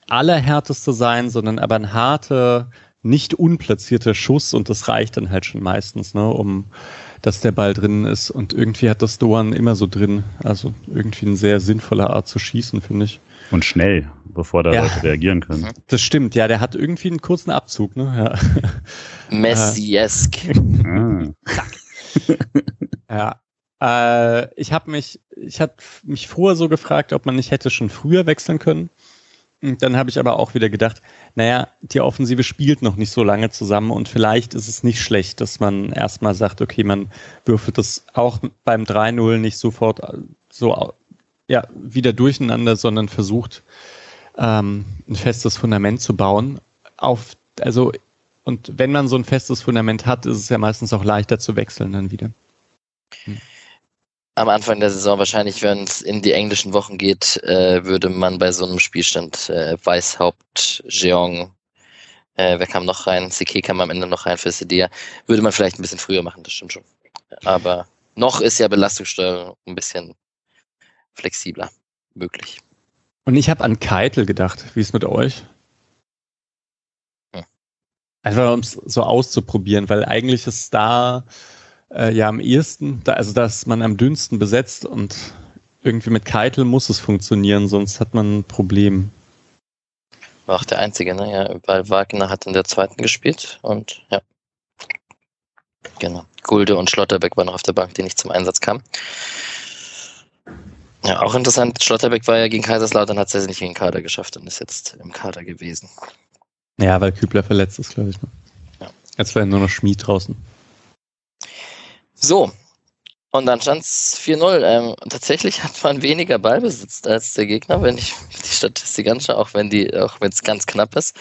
allerhärteste sein, sondern aber ein harter, nicht unplatzierter Schuss und das reicht dann halt schon meistens, ne, um dass der Ball drin ist. Und irgendwie hat das Doan immer so drin. Also irgendwie eine sehr sinnvolle Art zu schießen, finde ich. Und schnell, bevor da ja, Leute reagieren können. Das stimmt, ja, der hat irgendwie einen kurzen Abzug, ne? Ja. Messi-esk. ja. Äh, ich habe mich, ich habe mich vorher so gefragt, ob man nicht hätte schon früher wechseln können. Dann habe ich aber auch wieder gedacht, naja, die Offensive spielt noch nicht so lange zusammen und vielleicht ist es nicht schlecht, dass man erstmal sagt, okay, man würfelt das auch beim 3-0 nicht sofort so ja, wieder durcheinander, sondern versucht, ähm, ein festes Fundament zu bauen. Auf, also, und wenn man so ein festes Fundament hat, ist es ja meistens auch leichter zu wechseln dann wieder. Hm am Anfang der Saison wahrscheinlich, wenn es in die englischen Wochen geht, äh, würde man bei so einem Spielstand äh, Weißhaupt, Jeong, äh, wer kam noch rein? CK kam am Ende noch rein für Sedia. Würde man vielleicht ein bisschen früher machen, das stimmt schon. Aber noch ist ja Belastungssteuerung ein bisschen flexibler möglich. Und ich habe an Keitel gedacht. Wie ist mit euch? Hm. Einfach um es so auszuprobieren, weil eigentlich ist da äh, ja am ehesten, da, also dass man am dünnsten besetzt und irgendwie mit Keitel muss es funktionieren, sonst hat man ein Problem. War auch der Einzige, ne? Ja, weil Wagner hat in der zweiten gespielt und ja. Genau. Gulde und Schlotterbeck waren noch auf der Bank, die nicht zum Einsatz kamen. Ja, auch interessant, Schlotterbeck war ja gegen Kaiserslautern, hat es nicht in den Kader geschafft und ist jetzt im Kader gewesen. Ja, weil Kübler verletzt ist, glaube ich. Ne? Ja. Jetzt war ja nur noch Schmied draußen. So, und dann stand es 4-0. Ähm, tatsächlich hat man weniger Ballbesitz als der Gegner, wenn ich die Statistik anschaue, auch wenn die, auch wenn es ganz knapp ist.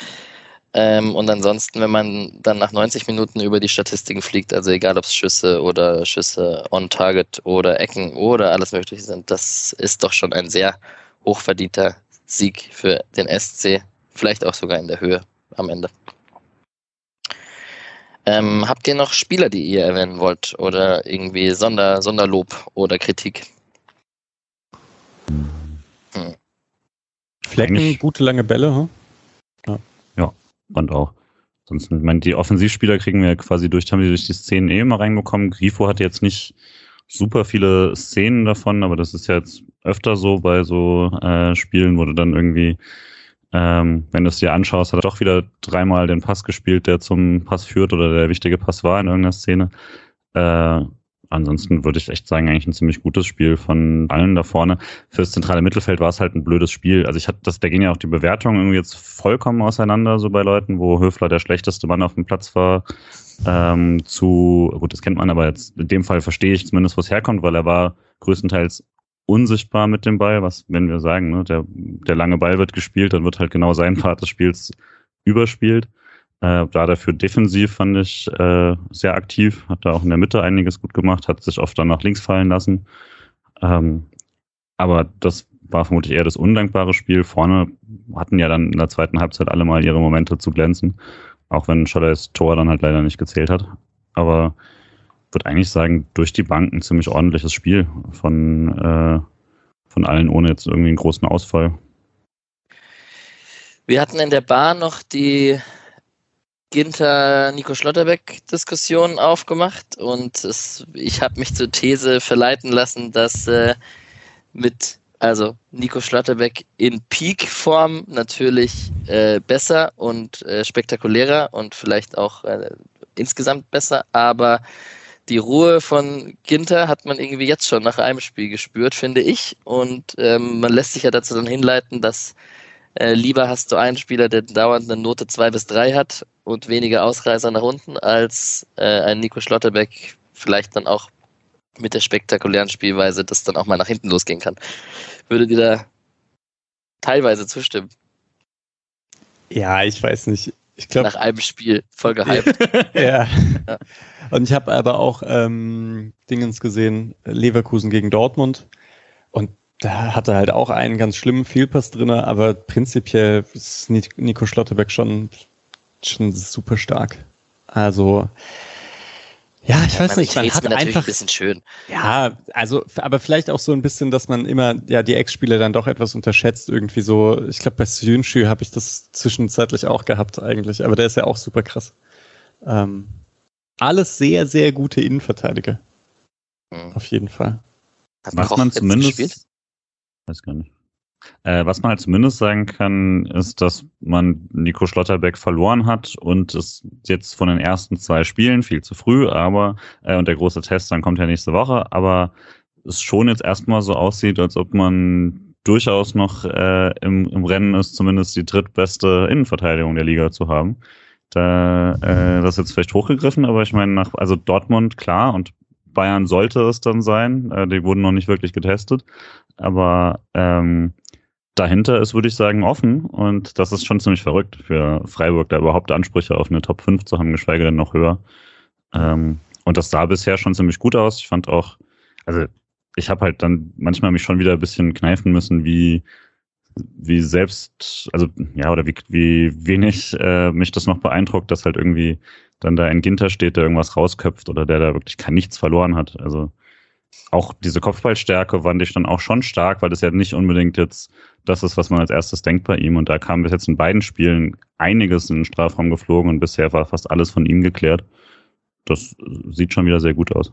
Ähm, und ansonsten, wenn man dann nach 90 Minuten über die Statistiken fliegt, also egal ob es Schüsse oder Schüsse on Target oder Ecken oder alles mögliche sind, das ist doch schon ein sehr hochverdienter Sieg für den SC. Vielleicht auch sogar in der Höhe am Ende. Ähm, habt ihr noch Spieler, die ihr erwähnen wollt? Oder irgendwie Sonder, Sonderlob oder Kritik? Hm. Flecken, Eigentlich, gute lange Bälle, hm? ja. ja, und auch. Sonst, ich meine, die Offensivspieler kriegen wir quasi durch, haben die durch die Szenen eh immer reinbekommen. Grifo hat jetzt nicht super viele Szenen davon, aber das ist ja jetzt öfter so bei so äh, Spielen, wo du dann irgendwie ähm, wenn du es dir anschaust, hat er doch wieder dreimal den Pass gespielt, der zum Pass führt oder der wichtige Pass war in irgendeiner Szene. Äh, ansonsten würde ich echt sagen, eigentlich ein ziemlich gutes Spiel von allen da vorne. Fürs zentrale Mittelfeld war es halt ein blödes Spiel. Also ich hatte das, da ging ja auch die Bewertung irgendwie jetzt vollkommen auseinander, so bei Leuten, wo Höfler der schlechteste Mann auf dem Platz war. Ähm, zu, gut, das kennt man, aber jetzt in dem Fall verstehe ich zumindest, wo es herkommt, weil er war größtenteils unsichtbar mit dem Ball, was, wenn wir sagen, ne, der, der lange Ball wird gespielt, dann wird halt genau sein Part des Spiels überspielt. Äh, da dafür defensiv fand ich äh, sehr aktiv, hat da auch in der Mitte einiges gut gemacht, hat sich oft dann nach links fallen lassen. Ähm, aber das war vermutlich eher das undankbare Spiel. Vorne hatten ja dann in der zweiten Halbzeit alle mal ihre Momente zu glänzen, auch wenn Schollers Tor dann halt leider nicht gezählt hat. Aber würde eigentlich sagen, durch die Bank ein ziemlich ordentliches Spiel von, äh, von allen, ohne jetzt irgendwie einen großen Ausfall. Wir hatten in der Bar noch die Ginter-Nico Schlotterbeck-Diskussion aufgemacht und es, ich habe mich zur These verleiten lassen, dass äh, mit also Nico Schlotterbeck in Peak-Form natürlich äh, besser und äh, spektakulärer und vielleicht auch äh, insgesamt besser, aber die Ruhe von Ginter hat man irgendwie jetzt schon nach einem Spiel gespürt, finde ich. Und ähm, man lässt sich ja dazu dann hinleiten, dass äh, lieber hast du einen Spieler, der dauernd eine Note 2 bis 3 hat und weniger Ausreißer nach unten, als äh, ein Nico Schlotterbeck vielleicht dann auch mit der spektakulären Spielweise, das dann auch mal nach hinten losgehen kann. Würdet ihr da teilweise zustimmen? Ja, ich weiß nicht. Ich glaube. Nach einem Spiel voll gehypt. ja. ja. Und ich habe aber auch ähm, Dingens gesehen, Leverkusen gegen Dortmund. Und da hatte halt auch einen ganz schlimmen Fehlpass drin, aber prinzipiell ist Nico Schlotterbeck schon, schon super stark. Also ja, ich ja, weiß nicht, man hat einfach ein bisschen schön. Ja, also aber vielleicht auch so ein bisschen, dass man immer ja die Ex-Spieler dann doch etwas unterschätzt irgendwie so. Ich glaube bei Syunchu habe ich das zwischenzeitlich auch gehabt eigentlich, aber der ist ja auch super krass. Ähm, alles sehr sehr gute Innenverteidiger. Mhm. Auf jeden Fall. Hat man zumindest gespielt? weiß gar nicht. Äh, was man halt zumindest sagen kann, ist, dass man Nico Schlotterbeck verloren hat und es jetzt von den ersten zwei Spielen viel zu früh, aber äh, und der große Test dann kommt ja nächste Woche, aber es schon jetzt erstmal so aussieht, als ob man durchaus noch äh, im, im Rennen ist, zumindest die drittbeste Innenverteidigung der Liga zu haben. Da äh, das ist jetzt vielleicht hochgegriffen, aber ich meine nach also Dortmund klar und Bayern sollte es dann sein. Äh, die wurden noch nicht wirklich getestet, aber ähm, dahinter ist, würde ich sagen, offen und das ist schon ziemlich verrückt für Freiburg, da überhaupt Ansprüche auf eine Top 5 zu haben, geschweige denn noch höher. Ähm, und das sah bisher schon ziemlich gut aus. Ich fand auch, also ich habe halt dann manchmal mich schon wieder ein bisschen kneifen müssen, wie wie selbst, also ja, oder wie, wie wenig äh, mich das noch beeindruckt, dass halt irgendwie dann da ein Ginter steht, der irgendwas rausköpft oder der da wirklich kein nichts verloren hat. Also auch diese Kopfballstärke fand ich dann auch schon stark, weil das ja nicht unbedingt jetzt das ist, was man als erstes denkt bei ihm. Und da kam bis jetzt in beiden Spielen einiges in den Strafraum geflogen und bisher war fast alles von ihm geklärt. Das sieht schon wieder sehr gut aus.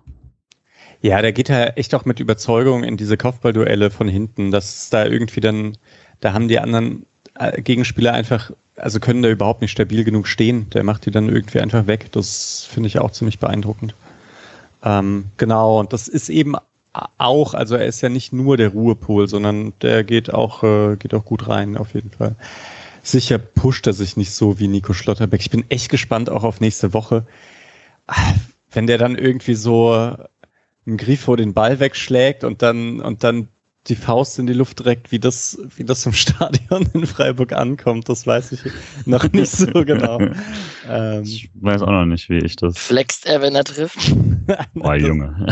Ja, der geht ja echt auch mit Überzeugung in diese Kopfballduelle von hinten. dass da irgendwie dann, da haben die anderen äh, Gegenspieler einfach, also können da überhaupt nicht stabil genug stehen. Der macht die dann irgendwie einfach weg. Das finde ich auch ziemlich beeindruckend. Ähm, genau, und das ist eben auch, also er ist ja nicht nur der Ruhepol, sondern der geht auch, äh, geht auch gut rein, auf jeden Fall. Sicher pusht er sich nicht so wie Nico Schlotterbeck. Ich bin echt gespannt auch auf nächste Woche. Wenn der dann irgendwie so im Grifo den Ball wegschlägt und dann, und dann die Faust in die Luft direkt, wie das, wie das im Stadion in Freiburg ankommt, das weiß ich noch nicht so genau. Ähm, ich weiß auch noch nicht, wie ich das. Flext er, wenn er trifft? Boah, Junge.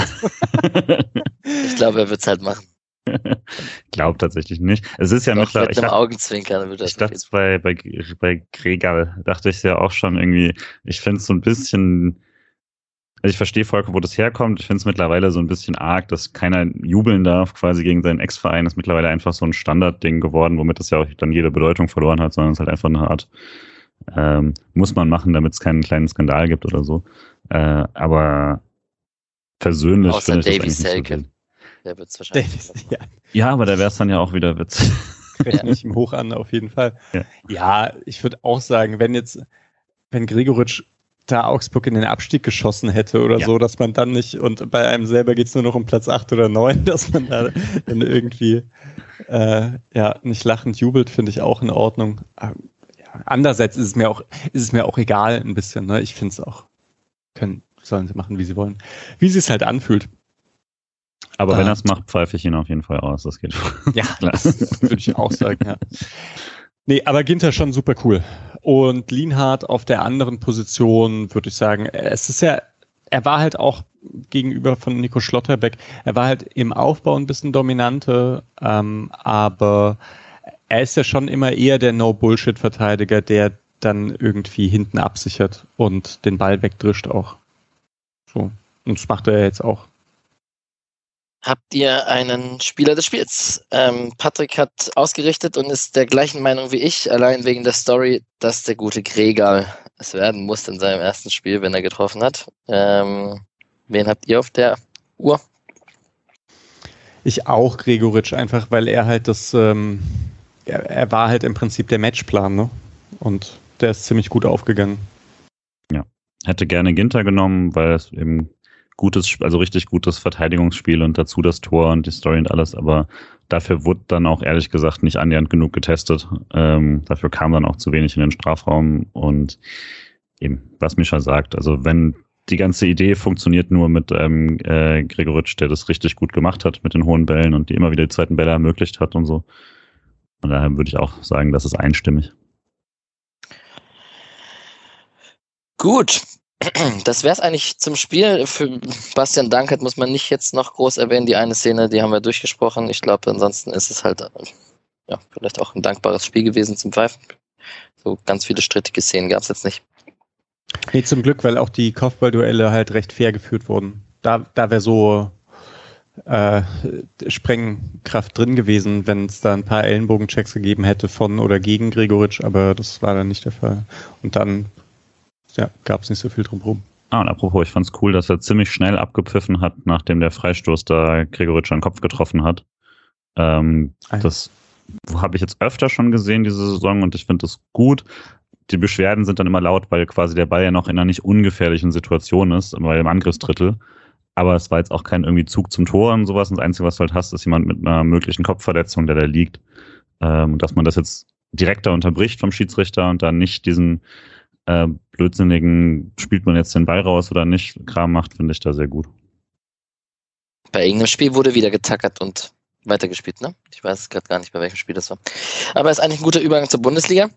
ich glaube, er wird es halt machen. Glaub tatsächlich nicht. Es ist ja noch klar. Mit einem Augenzwinkern wird das Ich dachte bei, bei, bei Gregal, dachte ich ja auch schon irgendwie, ich finde es so ein bisschen also ich verstehe vollkommen, wo das herkommt. Ich finde es mittlerweile so ein bisschen arg, dass keiner jubeln darf, quasi gegen seinen Ex-Verein. Ist mittlerweile einfach so ein Standardding geworden, womit das ja auch dann jede Bedeutung verloren hat, sondern es ist halt einfach eine Art, ähm, muss man machen, damit es keinen kleinen Skandal gibt oder so. Äh, aber persönlich Außer finde ich Davy das Selke. So der wird es wahrscheinlich. Davis, ja. ja, aber da wäre es dann ja auch wieder Witz. Rechne ich ihm hoch an, auf jeden Fall. Ja, ja ich würde auch sagen, wenn jetzt, wenn Gregoritsch da Augsburg in den Abstieg geschossen hätte oder ja. so, dass man dann nicht, und bei einem selber geht es nur noch um Platz 8 oder 9, dass man da dann irgendwie äh, ja nicht lachend jubelt, finde ich auch in Ordnung. Aber, ja, andererseits ist es mir auch, ist es mir auch egal ein bisschen, ne? Ich finde es auch, können, sollen sie machen, wie sie wollen. Wie sie es halt anfühlt. Aber äh, wenn er es macht, pfeife ich ihn auf jeden Fall aus. Das geht. Ja, das würde ich auch sagen, ja. Nee, aber Ginter schon super cool. Und Lienhardt auf der anderen Position, würde ich sagen, es ist ja, er war halt auch gegenüber von Nico Schlotterbeck, er war halt im Aufbau ein bisschen dominante, ähm, aber er ist ja schon immer eher der No-Bullshit-Verteidiger, der dann irgendwie hinten absichert und den Ball wegdrischt auch. So. Und das macht er jetzt auch. Habt ihr einen Spieler des Spiels? Ähm, Patrick hat ausgerichtet und ist der gleichen Meinung wie ich, allein wegen der Story, dass der gute Gregal es werden muss in seinem ersten Spiel, wenn er getroffen hat. Ähm, wen habt ihr auf der Uhr? Ich auch Gregoritsch, einfach weil er halt das, ähm, er, er, war halt im Prinzip der Matchplan, ne? Und der ist ziemlich gut aufgegangen. Ja, hätte gerne Ginter genommen, weil es eben gutes, also richtig gutes Verteidigungsspiel und dazu das Tor und die Story und alles, aber dafür wurde dann auch ehrlich gesagt nicht annähernd genug getestet. Ähm, dafür kam dann auch zu wenig in den Strafraum und eben, was Mischa sagt, also wenn die ganze Idee funktioniert nur mit ähm, äh, Gregoritsch, der das richtig gut gemacht hat mit den hohen Bällen und die immer wieder die zweiten Bälle ermöglicht hat und so. Und daher würde ich auch sagen, das ist einstimmig. Gut, das wäre es eigentlich zum Spiel. Für Bastian Dankert muss man nicht jetzt noch groß erwähnen. Die eine Szene, die haben wir durchgesprochen. Ich glaube, ansonsten ist es halt ja, vielleicht auch ein dankbares Spiel gewesen zum Pfeifen. So ganz viele strittige Szenen gab es jetzt nicht. Nee, zum Glück, weil auch die Kopfballduelle halt recht fair geführt wurden. Da, da wäre so äh, Sprengkraft drin gewesen, wenn es da ein paar Ellenbogenchecks gegeben hätte von oder gegen Gregoritsch, aber das war dann nicht der Fall. Und dann ja, gab es nicht so viel drumherum. Ah, und apropos, ich fand es cool, dass er ziemlich schnell abgepfiffen hat, nachdem der Freistoß da Gregoritsch an den Kopf getroffen hat. Ähm, ah das habe ich jetzt öfter schon gesehen, diese Saison, und ich finde das gut. Die Beschwerden sind dann immer laut, weil quasi der Ball ja noch in einer nicht ungefährlichen Situation ist, weil im Angriffsdrittel. Aber es war jetzt auch kein irgendwie Zug zum Tor und sowas. Und das Einzige, was du halt hast, ist jemand mit einer möglichen Kopfverletzung, der da liegt. Ähm, dass man das jetzt direkter unterbricht vom Schiedsrichter und dann nicht diesen äh, blödsinnigen, spielt man jetzt den Ball raus oder nicht, Kram macht, finde ich da sehr gut. Bei irgendeinem Spiel wurde wieder getackert und weitergespielt, ne? Ich weiß gerade gar nicht, bei welchem Spiel das war. Aber es ist eigentlich ein guter Übergang zur Bundesliga.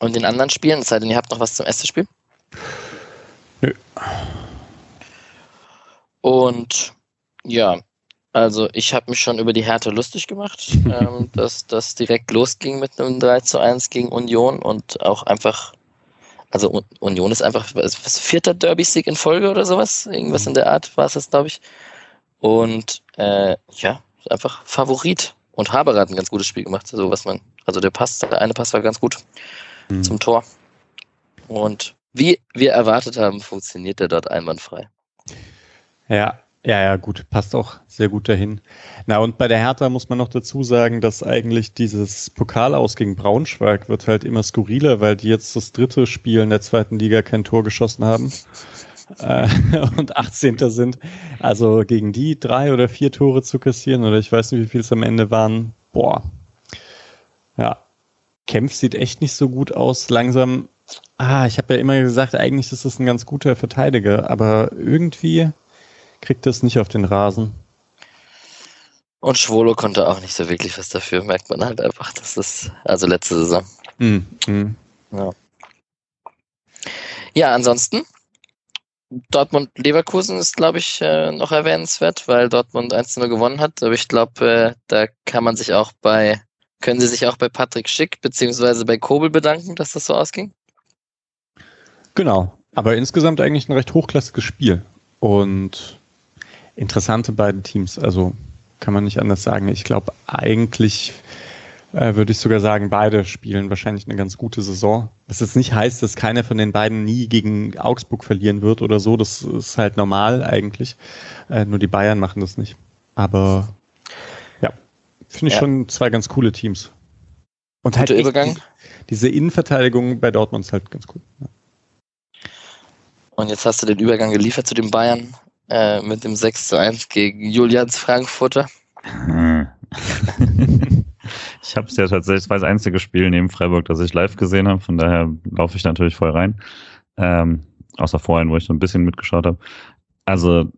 Und den anderen Spielen, es sei denn, ihr habt noch was zum ersten Spiel? Nö. Und ja, also ich habe mich schon über die Härte lustig gemacht, ähm, dass das direkt losging mit einem 3 zu 1 gegen Union und auch einfach also Union ist einfach was, vierter Derby-Sieg in Folge oder sowas. Irgendwas in der Art war es das, glaube ich. Und äh, ja, einfach Favorit. Und Haber hat ein ganz gutes Spiel gemacht. So was man, also der Pass, der eine Pass war ganz gut mhm. zum Tor. Und wie wir erwartet haben, funktioniert er dort einwandfrei. Ja, ja, ja, gut, passt auch sehr gut dahin. Na, und bei der Hertha muss man noch dazu sagen, dass eigentlich dieses Pokal aus gegen Braunschweig wird halt immer skurriler, weil die jetzt das dritte Spiel in der zweiten Liga kein Tor geschossen haben äh, und 18. sind. Also gegen die drei oder vier Tore zu kassieren, oder ich weiß nicht, wie viel es am Ende waren. Boah. Ja. Kempf sieht echt nicht so gut aus. Langsam. Ah, ich habe ja immer gesagt, eigentlich ist das ein ganz guter Verteidiger, aber irgendwie kriegt es nicht auf den Rasen. Und Schwolo konnte auch nicht so wirklich was dafür, merkt man halt einfach, dass das, also letzte Saison. Mm. Ja. ja, ansonsten, Dortmund-Leverkusen ist, glaube ich, äh, noch erwähnenswert, weil Dortmund 1-0 gewonnen hat. Aber ich glaube, äh, da kann man sich auch bei, können sie sich auch bei Patrick Schick beziehungsweise bei Kobel bedanken, dass das so ausging? Genau, aber insgesamt eigentlich ein recht hochklassiges Spiel. Und interessante beiden Teams. Also kann man nicht anders sagen. Ich glaube, eigentlich äh, würde ich sogar sagen, beide spielen wahrscheinlich eine ganz gute Saison. Was jetzt nicht heißt, dass keiner von den beiden nie gegen Augsburg verlieren wird oder so. Das ist halt normal eigentlich. Äh, nur die Bayern machen das nicht. Aber ja, finde ich ja. schon zwei ganz coole Teams. Und halt Übergang. diese Innenverteidigung bei Dortmund ist halt ganz cool. Ja. Und jetzt hast du den Übergang geliefert zu den Bayern äh, mit dem 6 zu 1 gegen Julians Frankfurter. ich habe es ja tatsächlich, es war das einzige Spiel neben Freiburg, das ich live gesehen habe, von daher laufe ich natürlich voll rein. Ähm, außer vorhin, wo ich so ein bisschen mitgeschaut habe. Also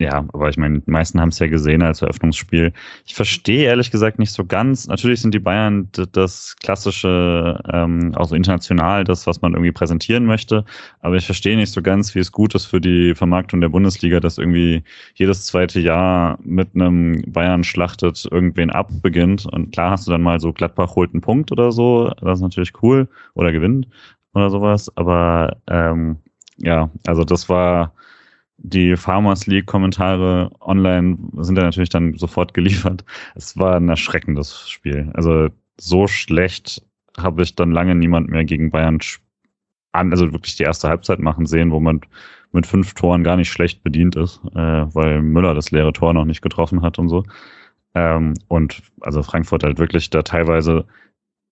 Ja, aber ich meine, die meisten haben es ja gesehen als Eröffnungsspiel. Ich verstehe ehrlich gesagt nicht so ganz. Natürlich sind die Bayern das klassische, ähm, auch so international, das, was man irgendwie präsentieren möchte. Aber ich verstehe nicht so ganz, wie es gut ist für die Vermarktung der Bundesliga, dass irgendwie jedes zweite Jahr mit einem Bayern schlachtet irgendwen ab beginnt. Und klar hast du dann mal so Gladbach holt einen Punkt oder so. Das ist natürlich cool. Oder gewinnt oder sowas. Aber ähm, ja, also das war die Farmers League Kommentare online sind ja natürlich dann sofort geliefert. Es war ein erschreckendes Spiel. Also so schlecht habe ich dann lange niemand mehr gegen Bayern an, also wirklich die erste Halbzeit machen sehen, wo man mit fünf Toren gar nicht schlecht bedient ist, äh, weil Müller das leere Tor noch nicht getroffen hat und so. Ähm, und also Frankfurt halt wirklich da teilweise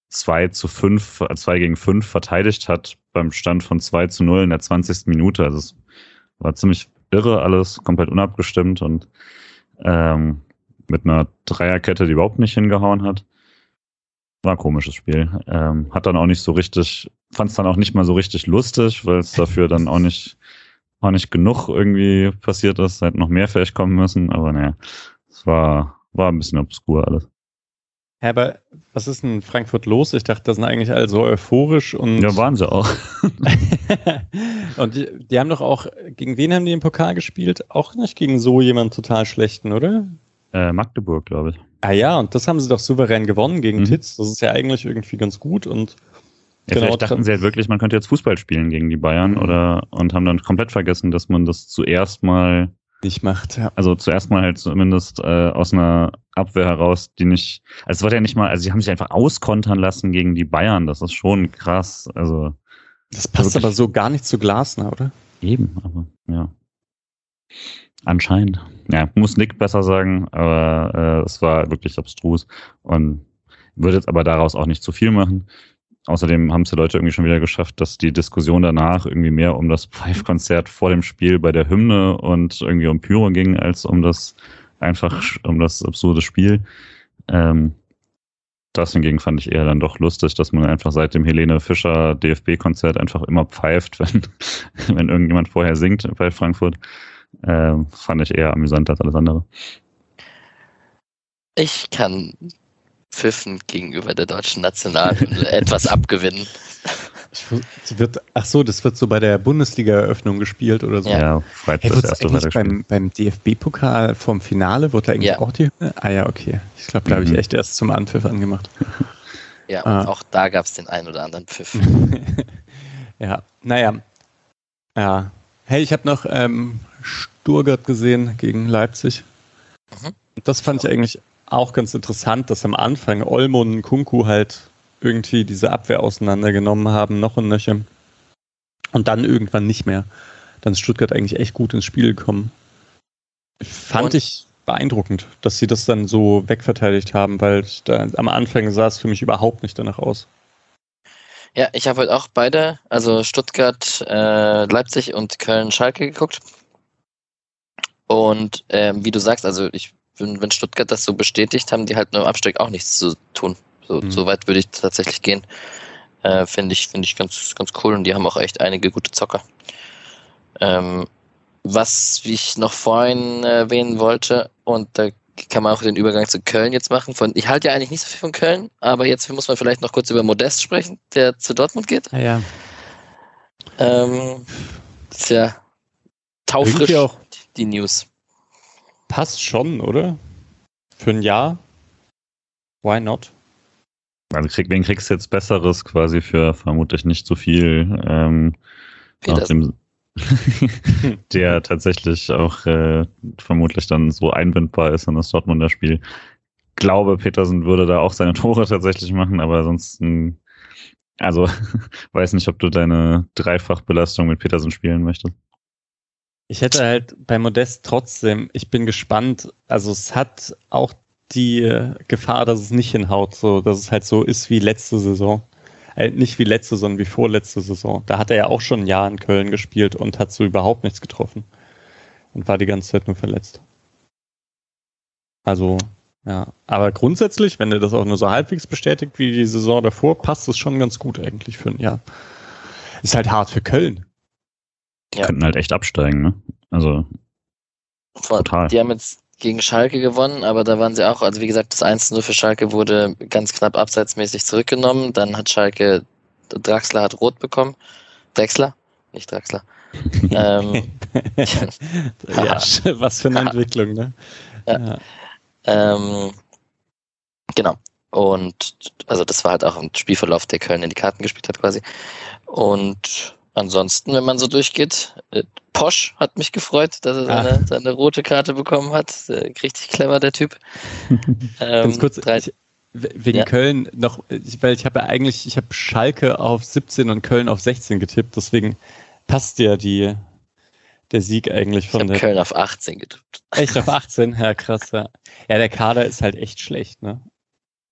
zwei zu fünf, äh, zwei gegen fünf verteidigt hat beim Stand von zwei zu null in der 20. Minute. Also es war ziemlich irre alles, komplett unabgestimmt und ähm, mit einer Dreierkette, die überhaupt nicht hingehauen hat. War ein komisches Spiel. Ähm, hat dann auch nicht so richtig, fand es dann auch nicht mal so richtig lustig, weil es dafür dann auch nicht, auch nicht genug irgendwie passiert ist. Hätte noch mehr vielleicht kommen müssen, aber naja, es war, war ein bisschen obskur alles. Ja, aber was ist in Frankfurt los? Ich dachte, das sind eigentlich alle so euphorisch und. Ja, waren sie auch. und die, die, haben doch auch, gegen wen haben die im Pokal gespielt? Auch nicht gegen so jemand total schlechten, oder? Äh, Magdeburg, glaube ich. Ah ja, und das haben sie doch souverän gewonnen gegen mhm. Titz. Das ist ja eigentlich irgendwie ganz gut und. Ja, genau, vielleicht dachten sie halt wirklich, man könnte jetzt Fußball spielen gegen die Bayern oder und haben dann komplett vergessen, dass man das zuerst mal nicht macht. Ja. Also zuerst mal halt zumindest äh, aus einer Abwehr heraus, die nicht, also es wird ja nicht mal, also sie haben sich einfach auskontern lassen gegen die Bayern. Das ist schon krass. Also das passt aber so gar nicht zu Glasner, oder? Eben, aber ja. Anscheinend. Ja, muss Nick besser sagen, aber äh, es war wirklich abstrus und würde jetzt aber daraus auch nicht zu viel machen. Außerdem haben es die Leute irgendwie schon wieder geschafft, dass die Diskussion danach irgendwie mehr um das Pfeif-Konzert vor dem Spiel bei der Hymne und irgendwie um Pyro ging, als um das einfach um das absurde Spiel. Ähm, das hingegen fand ich eher dann doch lustig, dass man einfach seit dem Helene Fischer DFB-Konzert einfach immer pfeift, wenn, wenn irgendjemand vorher singt bei Frankfurt. Ähm, fand ich eher amüsant als alles andere. Ich kann Pfiffen gegenüber der deutschen Nationalhymne etwas abgewinnen. Wird, ach so, das wird so bei der Bundesliga-Eröffnung gespielt oder so. Ja, ja hey, das erste beim, beim DFB-Pokal vom Finale wird da eigentlich ja. auch die Hymne? Ah ja, okay. Ich glaube, da mhm. habe ich echt erst zum Anpfiff angemacht. Ja, ah. und auch da gab es den einen oder anderen Pfiff. ja, naja. Ja. Hey, ich habe noch ähm, Sturgart gesehen gegen Leipzig. Mhm. Das fand ich eigentlich auch ganz interessant, dass am Anfang Olmo und Kunku halt irgendwie diese Abwehr auseinandergenommen haben, noch und nöcher. Und dann irgendwann nicht mehr. Dann ist Stuttgart eigentlich echt gut ins Spiel gekommen. Fand und? ich beeindruckend, dass sie das dann so wegverteidigt haben, weil da, am Anfang sah es für mich überhaupt nicht danach aus. Ja, ich habe heute auch beide, also Stuttgart, äh, Leipzig und Köln, Schalke geguckt. Und ähm, wie du sagst, also ich wenn, wenn Stuttgart das so bestätigt, haben die halt nur im Abstieg auch nichts zu tun. So, mhm. so weit würde ich tatsächlich gehen. Äh, Finde ich, finde ich ganz, ganz cool und die haben auch echt einige gute Zocker. Ähm, was ich noch vorhin erwähnen wollte, und da kann man auch den Übergang zu Köln jetzt machen. Von, ich halte ja eigentlich nicht so viel von Köln, aber jetzt muss man vielleicht noch kurz über Modest sprechen, der zu Dortmund geht. Ja. ja. Ähm, ist ja taufrisch, auch die News passt schon, oder? Für ein Jahr? Why not? Also krieg, wen kriegst du jetzt Besseres quasi für vermutlich nicht so viel? Ähm, dem, der tatsächlich auch äh, vermutlich dann so einbindbar ist in das Dortmunder Spiel. Glaube, Petersen würde da auch seine Tore tatsächlich machen, aber ansonsten, also weiß nicht, ob du deine Dreifachbelastung mit Petersen spielen möchtest. Ich hätte halt bei Modest trotzdem, ich bin gespannt, also es hat auch die Gefahr, dass es nicht hinhaut, so dass es halt so ist wie letzte Saison. Äh, nicht wie letzte, sondern wie vorletzte Saison. Da hat er ja auch schon ein Jahr in Köln gespielt und hat so überhaupt nichts getroffen. Und war die ganze Zeit nur verletzt. Also, ja. Aber grundsätzlich, wenn er das auch nur so halbwegs bestätigt wie die Saison davor, passt es schon ganz gut eigentlich für ein Jahr. Ist halt hart für Köln. Die ja. könnten halt echt absteigen, ne? Also Total. Die haben jetzt gegen Schalke gewonnen, aber da waren sie auch, also wie gesagt, das 1-0 für Schalke wurde ganz knapp abseitsmäßig zurückgenommen. Dann hat Schalke, Draxler hat rot bekommen. Drexler? Nicht Draxler. ähm, ja, was für eine Entwicklung, ne? Ja. ja. Ähm, genau. Und also das war halt auch ein Spielverlauf, der Köln in die Karten gespielt hat quasi. Und ansonsten, wenn man so durchgeht, äh, Posch hat mich gefreut, dass er seine, ah. seine rote Karte bekommen hat. Richtig clever, der Typ. ähm, Ganz kurz, ich, wegen ja. Köln noch, weil ich habe ja eigentlich, ich habe Schalke auf 17 und Köln auf 16 getippt, deswegen passt ja die, der Sieg eigentlich von ich der. Köln auf 18 getippt. Echt auf 18? Ja, krass, ja. Ja, der Kader ist halt echt schlecht, ne?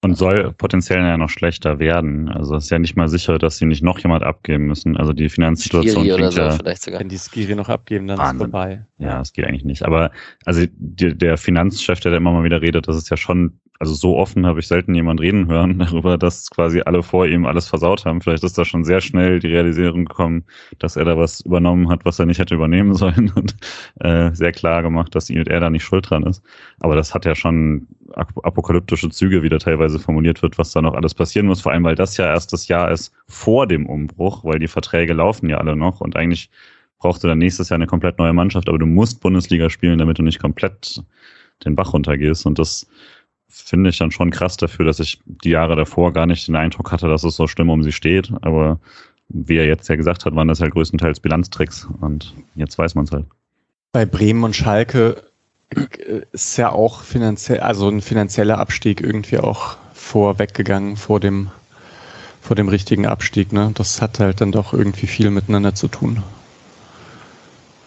Und soll potenziell ja noch schlechter werden. Also es ist ja nicht mal sicher, dass sie nicht noch jemand abgeben müssen. Also die Finanzsituation Skiri oder so ja, vielleicht sogar. Wenn die Skiri noch abgeben, dann Wahnsinn. ist vorbei. Ja, es geht eigentlich nicht. Aber also die, der Finanzchef, der da immer mal wieder redet, das ist ja schon also so offen habe ich selten jemand reden hören darüber, dass quasi alle vor ihm alles versaut haben. Vielleicht ist da schon sehr schnell die Realisierung gekommen, dass er da was übernommen hat, was er nicht hätte übernehmen sollen und äh, sehr klar gemacht, dass er da nicht schuld dran ist. Aber das hat ja schon apokalyptische Züge, wie da teilweise formuliert wird, was da noch alles passieren muss. Vor allem, weil das ja erst das Jahr ist vor dem Umbruch, weil die Verträge laufen ja alle noch und eigentlich brauchst du dann nächstes Jahr eine komplett neue Mannschaft, aber du musst Bundesliga spielen, damit du nicht komplett den Bach runtergehst und das finde ich dann schon krass dafür, dass ich die Jahre davor gar nicht den Eindruck hatte, dass es so schlimm um sie steht. Aber wie er jetzt ja gesagt hat, waren das halt größtenteils Bilanztricks und jetzt weiß man es halt. Bei Bremen und Schalke ist ja auch finanziell, also ein finanzieller Abstieg irgendwie auch vorweggegangen vor dem, vor dem richtigen Abstieg. Ne? Das hat halt dann doch irgendwie viel miteinander zu tun.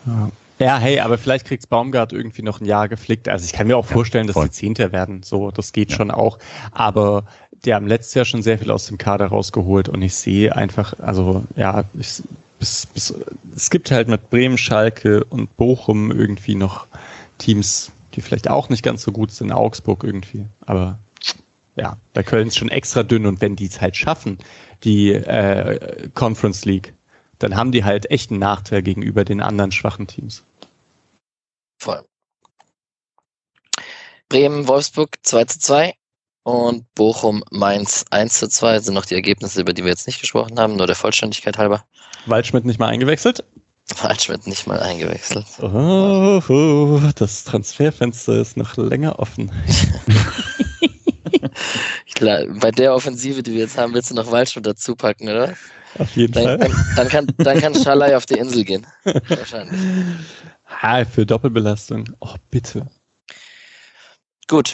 Ja. Ja, hey, aber vielleicht kriegt's Baumgart irgendwie noch ein Jahr geflickt. Also ich kann mir auch vorstellen, dass voll. sie Zehnter werden. So, das geht ja. schon auch. Aber die haben letztes Jahr schon sehr viel aus dem Kader rausgeholt und ich sehe einfach, also ja, ich, bis, bis, es gibt halt mit Bremen, Schalke und Bochum irgendwie noch Teams, die vielleicht auch nicht ganz so gut sind, Augsburg irgendwie. Aber ja, bei Köln ist schon extra dünn und wenn die es halt schaffen, die äh, Conference League, dann haben die halt echt einen Nachteil gegenüber den anderen schwachen Teams. Voll. Bremen, Wolfsburg 2 zu 2 und Bochum, Mainz 1 zu 2 sind noch die Ergebnisse, über die wir jetzt nicht gesprochen haben, nur der Vollständigkeit halber. Waldschmidt nicht mal eingewechselt? Waldschmidt nicht mal eingewechselt. Oh, oh, das Transferfenster ist noch länger offen. Klar, bei der Offensive, die wir jetzt haben, willst du noch Waldschmidt dazu packen, oder? Auf jeden dann, Fall. Dann, dann, kann, dann kann Schalay auf die Insel gehen. Wahrscheinlich. Ah, für Doppelbelastung. Oh, bitte. Gut.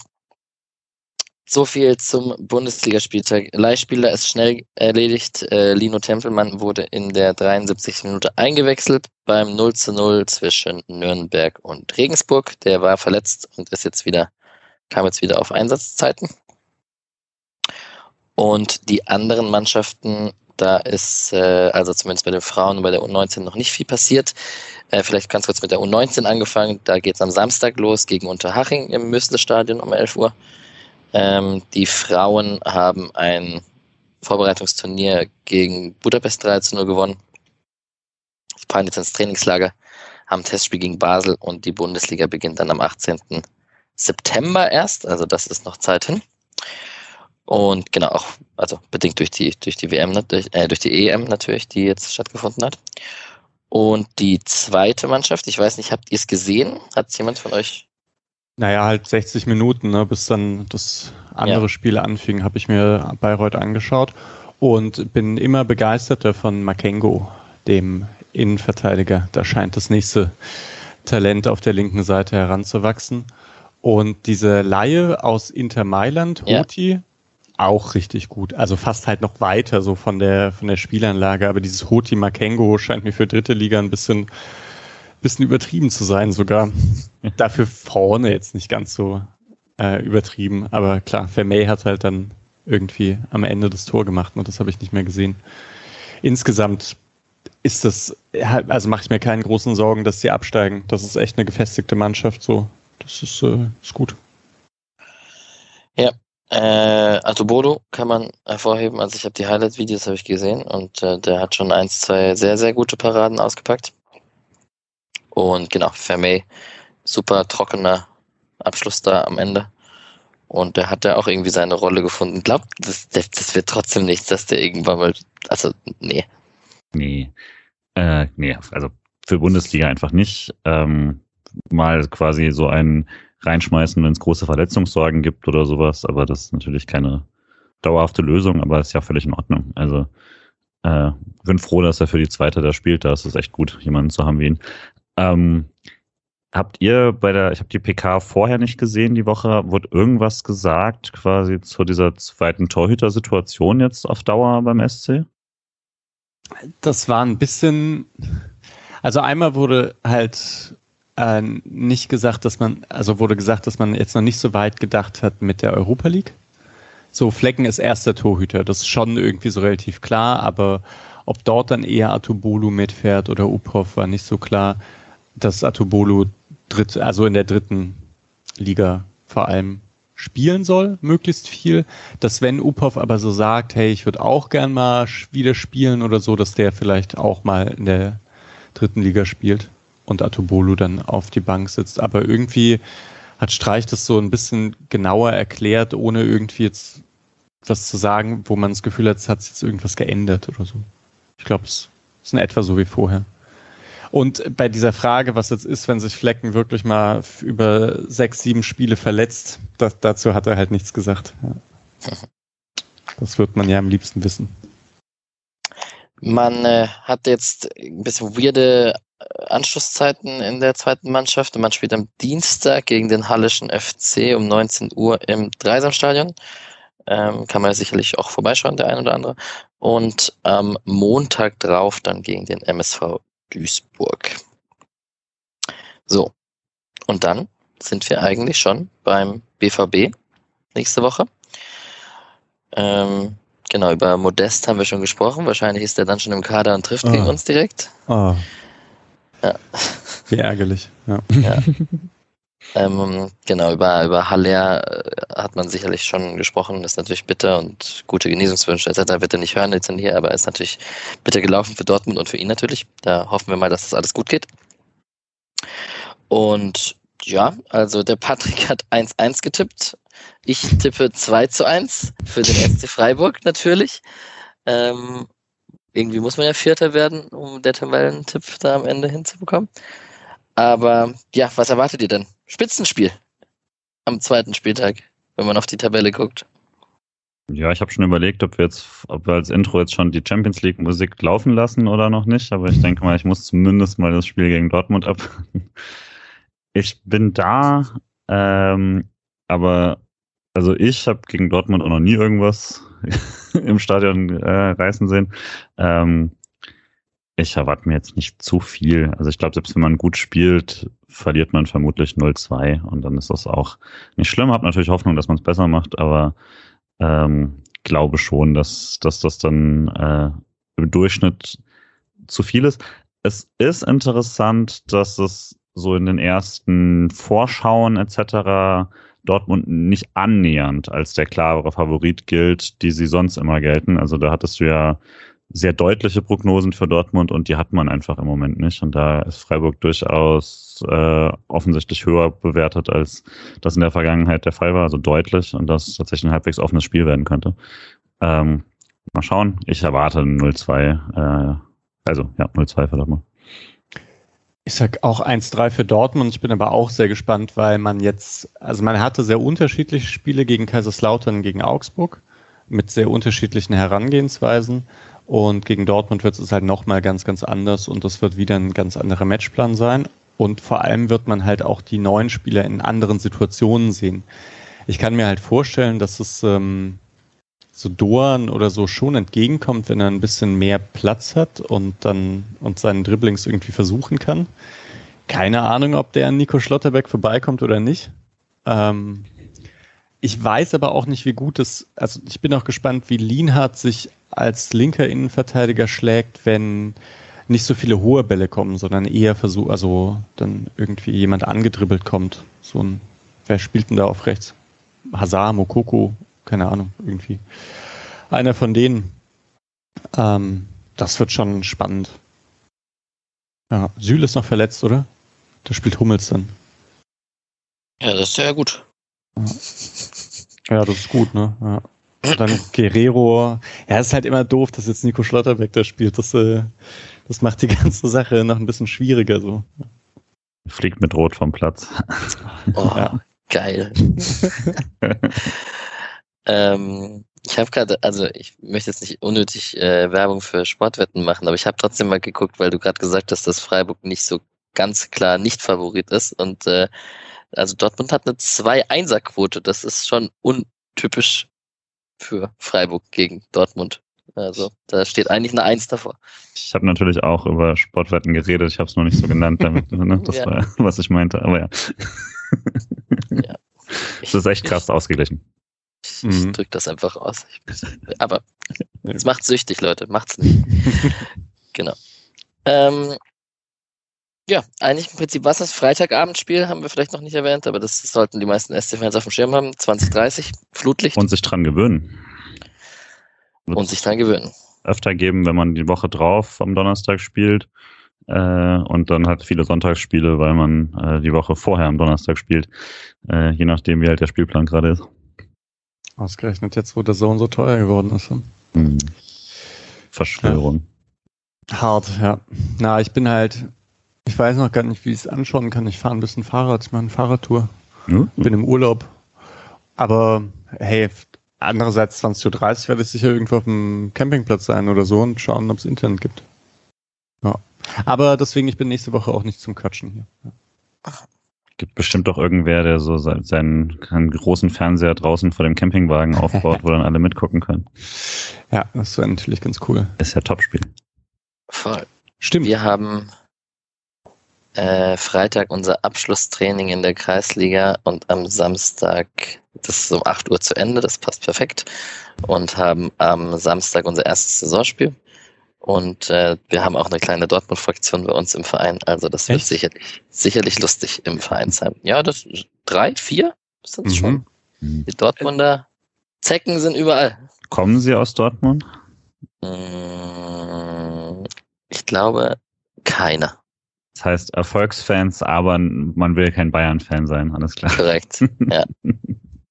So viel zum Bundesligaspieltag. Leihspieler ist schnell erledigt. Äh, Lino Tempelmann wurde in der 73. Minute eingewechselt beim 0 zu 0 zwischen Nürnberg und Regensburg. Der war verletzt und ist jetzt wieder, kam jetzt wieder auf Einsatzzeiten. Und die anderen Mannschaften da ist äh, also zumindest bei den Frauen und bei der U19 noch nicht viel passiert. Äh, vielleicht ganz kurz mit der U19 angefangen. Da geht es am Samstag los gegen Unterhaching im Müsle-Stadion um 11 Uhr. Ähm, die Frauen haben ein Vorbereitungsturnier gegen Budapest 3 zu 0 gewonnen. Die fahren jetzt ins Trainingslager, haben Testspiel gegen Basel und die Bundesliga beginnt dann am 18. September erst. Also das ist noch Zeit hin. Und genau, auch, also bedingt durch die, durch die WM, durch, äh, durch die EM natürlich, die jetzt stattgefunden hat. Und die zweite Mannschaft, ich weiß nicht, habt ihr es gesehen? Hat jemand von euch? Naja, halt 60 Minuten, ne, bis dann das andere ja. Spiel anfing, habe ich mir Bayreuth angeschaut und bin immer begeisterter von Makengo, dem Innenverteidiger. Da scheint das nächste Talent auf der linken Seite heranzuwachsen. Und diese Laie aus Inter Mailand, Hoti, ja auch richtig gut. Also fast halt noch weiter so von der von der Spielanlage. Aber dieses Hoti Makengo scheint mir für dritte Liga ein bisschen bisschen übertrieben zu sein sogar. Dafür vorne jetzt nicht ganz so äh, übertrieben. Aber klar, Vermey hat halt dann irgendwie am Ende das Tor gemacht und das habe ich nicht mehr gesehen. Insgesamt ist das, also mache ich mir keine großen Sorgen, dass sie absteigen. Das ist echt eine gefestigte Mannschaft. So, das ist, äh, ist gut. Ja, äh, also Bodo kann man hervorheben. Also ich habe die Highlight-Videos habe ich gesehen und äh, der hat schon eins, zwei sehr, sehr gute Paraden ausgepackt. Und genau, Vermey super trockener Abschluss da am Ende. Und der hat ja auch irgendwie seine Rolle gefunden. Glaubt, das, das wird trotzdem nichts, dass der irgendwann mal, also, nee. Nee. Äh, nee, also für Bundesliga einfach nicht. Ähm, mal quasi so einen reinschmeißen, wenn es große Verletzungssorgen gibt oder sowas, aber das ist natürlich keine dauerhafte Lösung, aber ist ja völlig in Ordnung. Also äh, bin froh, dass er für die zweite da spielt. Da ist es echt gut, jemanden zu haben wie ihn. Ähm, Habt ihr bei der, ich habe die PK vorher nicht gesehen, die Woche, wurde irgendwas gesagt quasi zu dieser zweiten Torhütersituation jetzt auf Dauer beim SC? Das war ein bisschen, also einmal wurde halt äh, nicht gesagt, dass man, also wurde gesagt, dass man jetzt noch nicht so weit gedacht hat mit der Europa League. So, Flecken ist erster Torhüter, das ist schon irgendwie so relativ klar, aber ob dort dann eher Atubolu mitfährt oder Upov war nicht so klar, dass Atubolu dritt, also in der dritten Liga vor allem spielen soll, möglichst viel. Dass wenn Upov aber so sagt, hey, ich würde auch gern mal wieder spielen oder so, dass der vielleicht auch mal in der dritten Liga spielt und Atobolu dann auf die Bank sitzt. Aber irgendwie hat Streich das so ein bisschen genauer erklärt, ohne irgendwie jetzt was zu sagen, wo man das Gefühl hat, es hat jetzt irgendwas geändert oder so. Ich glaube, es ist in etwa so wie vorher. Und bei dieser Frage, was jetzt ist, wenn sich Flecken wirklich mal über sechs, sieben Spiele verletzt, das, dazu hat er halt nichts gesagt. Ja. Das wird man ja am liebsten wissen. Man äh, hat jetzt ein bisschen weirde Anschlusszeiten in der zweiten Mannschaft. Man spielt am Dienstag gegen den Hallischen FC um 19 Uhr im Dreisamstadion. Ähm, kann man ja sicherlich auch vorbeischauen, der ein oder andere. Und am Montag drauf dann gegen den MSV Duisburg. So, und dann sind wir eigentlich schon beim BVB nächste Woche. Ähm, genau, über Modest haben wir schon gesprochen. Wahrscheinlich ist er dann schon im Kader und trifft oh. gegen uns direkt. Oh. Ja. Wie ärgerlich. Ja. ja. Ähm, genau, über, über Haller äh, hat man sicherlich schon gesprochen. Das ist natürlich bitter und gute Genesungswünsche etc. wird er nicht hören jetzt hier, aber ist natürlich bitter gelaufen für Dortmund und für ihn natürlich. Da hoffen wir mal, dass das alles gut geht. Und ja, also der Patrick hat 1-1 getippt. Ich tippe 2 zu 1 für den SC Freiburg natürlich. Ähm, irgendwie muss man ja Vierter werden, um der Tabellentipp da am Ende hinzubekommen. Aber ja, was erwartet ihr denn? Spitzenspiel am zweiten Spieltag, wenn man auf die Tabelle guckt. Ja, ich habe schon überlegt, ob wir jetzt, ob wir als Intro jetzt schon die Champions League Musik laufen lassen oder noch nicht, aber ich denke mal, ich muss zumindest mal das Spiel gegen Dortmund ab. Ich bin da, ähm, aber also ich habe gegen Dortmund auch noch nie irgendwas im Stadion äh, reißen sehen. Ähm, ich erwarte mir jetzt nicht zu viel. Also ich glaube, selbst wenn man gut spielt, verliert man vermutlich 0-2 und dann ist das auch nicht schlimm. Hab natürlich Hoffnung, dass man es besser macht, aber ähm, glaube schon, dass, dass das dann äh, im Durchschnitt zu viel ist. Es ist interessant, dass es so in den ersten Vorschauen etc. Dortmund nicht annähernd als der klare Favorit gilt, die sie sonst immer gelten. Also da hattest du ja sehr deutliche Prognosen für Dortmund und die hat man einfach im Moment nicht. Und da ist Freiburg durchaus äh, offensichtlich höher bewertet, als das in der Vergangenheit der Fall war, also deutlich und das tatsächlich ein halbwegs offenes Spiel werden könnte. Ähm, mal schauen. Ich erwarte 0-2. Äh, also ja, 0-2 für Dortmund. Ich sag auch 1-3 für Dortmund. Ich bin aber auch sehr gespannt, weil man jetzt, also man hatte sehr unterschiedliche Spiele gegen Kaiserslautern, gegen Augsburg mit sehr unterschiedlichen Herangehensweisen. Und gegen Dortmund wird es halt nochmal ganz, ganz anders und das wird wieder ein ganz anderer Matchplan sein. Und vor allem wird man halt auch die neuen Spieler in anderen Situationen sehen. Ich kann mir halt vorstellen, dass es ähm, so Doan oder so schon entgegenkommt, wenn er ein bisschen mehr Platz hat und dann und seinen Dribblings irgendwie versuchen kann. Keine Ahnung, ob der an Nico Schlotterbeck vorbeikommt oder nicht. Ähm, ich weiß aber auch nicht, wie gut es, also ich bin auch gespannt, wie Lienhardt sich als linker Innenverteidiger schlägt, wenn nicht so viele hohe Bälle kommen, sondern eher versucht, also dann irgendwie jemand angedribbelt kommt. So ein, wer spielt denn da auf rechts? Hazard, Mokoko, keine Ahnung, irgendwie. Einer von denen. Ähm, das wird schon spannend. Ja, Süle ist noch verletzt, oder? Da spielt Hummels dann. Ja, das ist ja gut. Ja, das ist gut, ne? Ja. Und dann Guerrero. Ja, ist halt immer doof, dass jetzt Nico Schlotterbeck da spielt. Das, äh, das macht die ganze Sache noch ein bisschen schwieriger so. Fliegt mit Rot vom Platz. Oh, ja. geil. ähm, ich habe gerade, also ich möchte jetzt nicht unnötig äh, Werbung für Sportwetten machen, aber ich habe trotzdem mal geguckt, weil du gerade gesagt hast, dass Freiburg nicht so ganz klar nicht Favorit ist. Und äh, also Dortmund hat eine 2-1er-Quote. Das ist schon untypisch für Freiburg gegen Dortmund. Also da steht eigentlich eine Eins davor. Ich habe natürlich auch über Sportwetten geredet, ich habe es noch nicht so genannt damit. Ne? Das ja. war, was ich meinte, aber ja. ja. Es ist echt krass ausgeglichen. Ich, mhm. drücke das einfach aus. Aber es macht süchtig, Leute. Macht's nicht. genau. Ähm, ja, eigentlich im Prinzip was das Freitagabendspiel, haben wir vielleicht noch nicht erwähnt, aber das sollten die meisten SC-Fans auf dem Schirm haben. 2030, Flutlicht. Und sich dran gewöhnen. Und sich dran gewöhnen. Öfter geben, wenn man die Woche drauf am Donnerstag spielt. Äh, und dann hat viele Sonntagsspiele, weil man äh, die Woche vorher am Donnerstag spielt. Äh, je nachdem, wie halt der Spielplan gerade ist. Ausgerechnet jetzt, wo der Sohn so teuer geworden ist. Hm. Verschwörung. Ja. Hart, ja. Na, ich bin halt, ich weiß noch gar nicht, wie ich es anschauen kann. Ich fahre ein bisschen Fahrrad, ich mache eine Fahrradtour. Mhm. Bin im Urlaub. Aber hey, andererseits 20.30 Uhr werde ich sicher irgendwo auf dem Campingplatz sein oder so und schauen, ob es Internet gibt. Ja. Aber deswegen, ich bin nächste Woche auch nicht zum Quatschen hier. Ja. Gibt bestimmt doch irgendwer, der so seinen, seinen großen Fernseher draußen vor dem Campingwagen aufbaut, wo dann alle mitgucken können. Ja, das wäre natürlich ganz cool. Ist ja Topspiel. Voll. Stimmt. Wir haben äh, Freitag unser Abschlusstraining in der Kreisliga und am Samstag, das ist um 8 Uhr zu Ende, das passt perfekt, und haben am Samstag unser erstes Saisonspiel. Und äh, wir haben auch eine kleine Dortmund-Fraktion bei uns im Verein, also das wird sicherlich, sicherlich lustig im Verein sein. Ja, das drei, vier sind es mhm. schon. Mhm. Die Dortmunder Zecken sind überall. Kommen sie aus Dortmund? Mm, ich glaube, keiner. Das heißt Erfolgsfans, aber man will kein Bayern-Fan sein, alles klar. Korrekt, ja.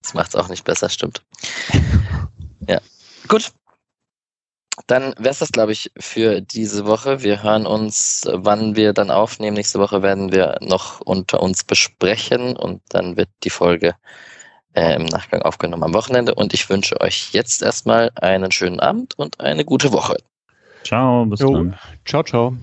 Das macht es auch nicht besser, stimmt. Ja, gut. Dann wäre es das, glaube ich, für diese Woche. Wir hören uns, wann wir dann aufnehmen. Nächste Woche werden wir noch unter uns besprechen und dann wird die Folge äh, im Nachgang aufgenommen am Wochenende. Und ich wünsche euch jetzt erstmal einen schönen Abend und eine gute Woche. Ciao, bis jo. dann. Ciao, ciao.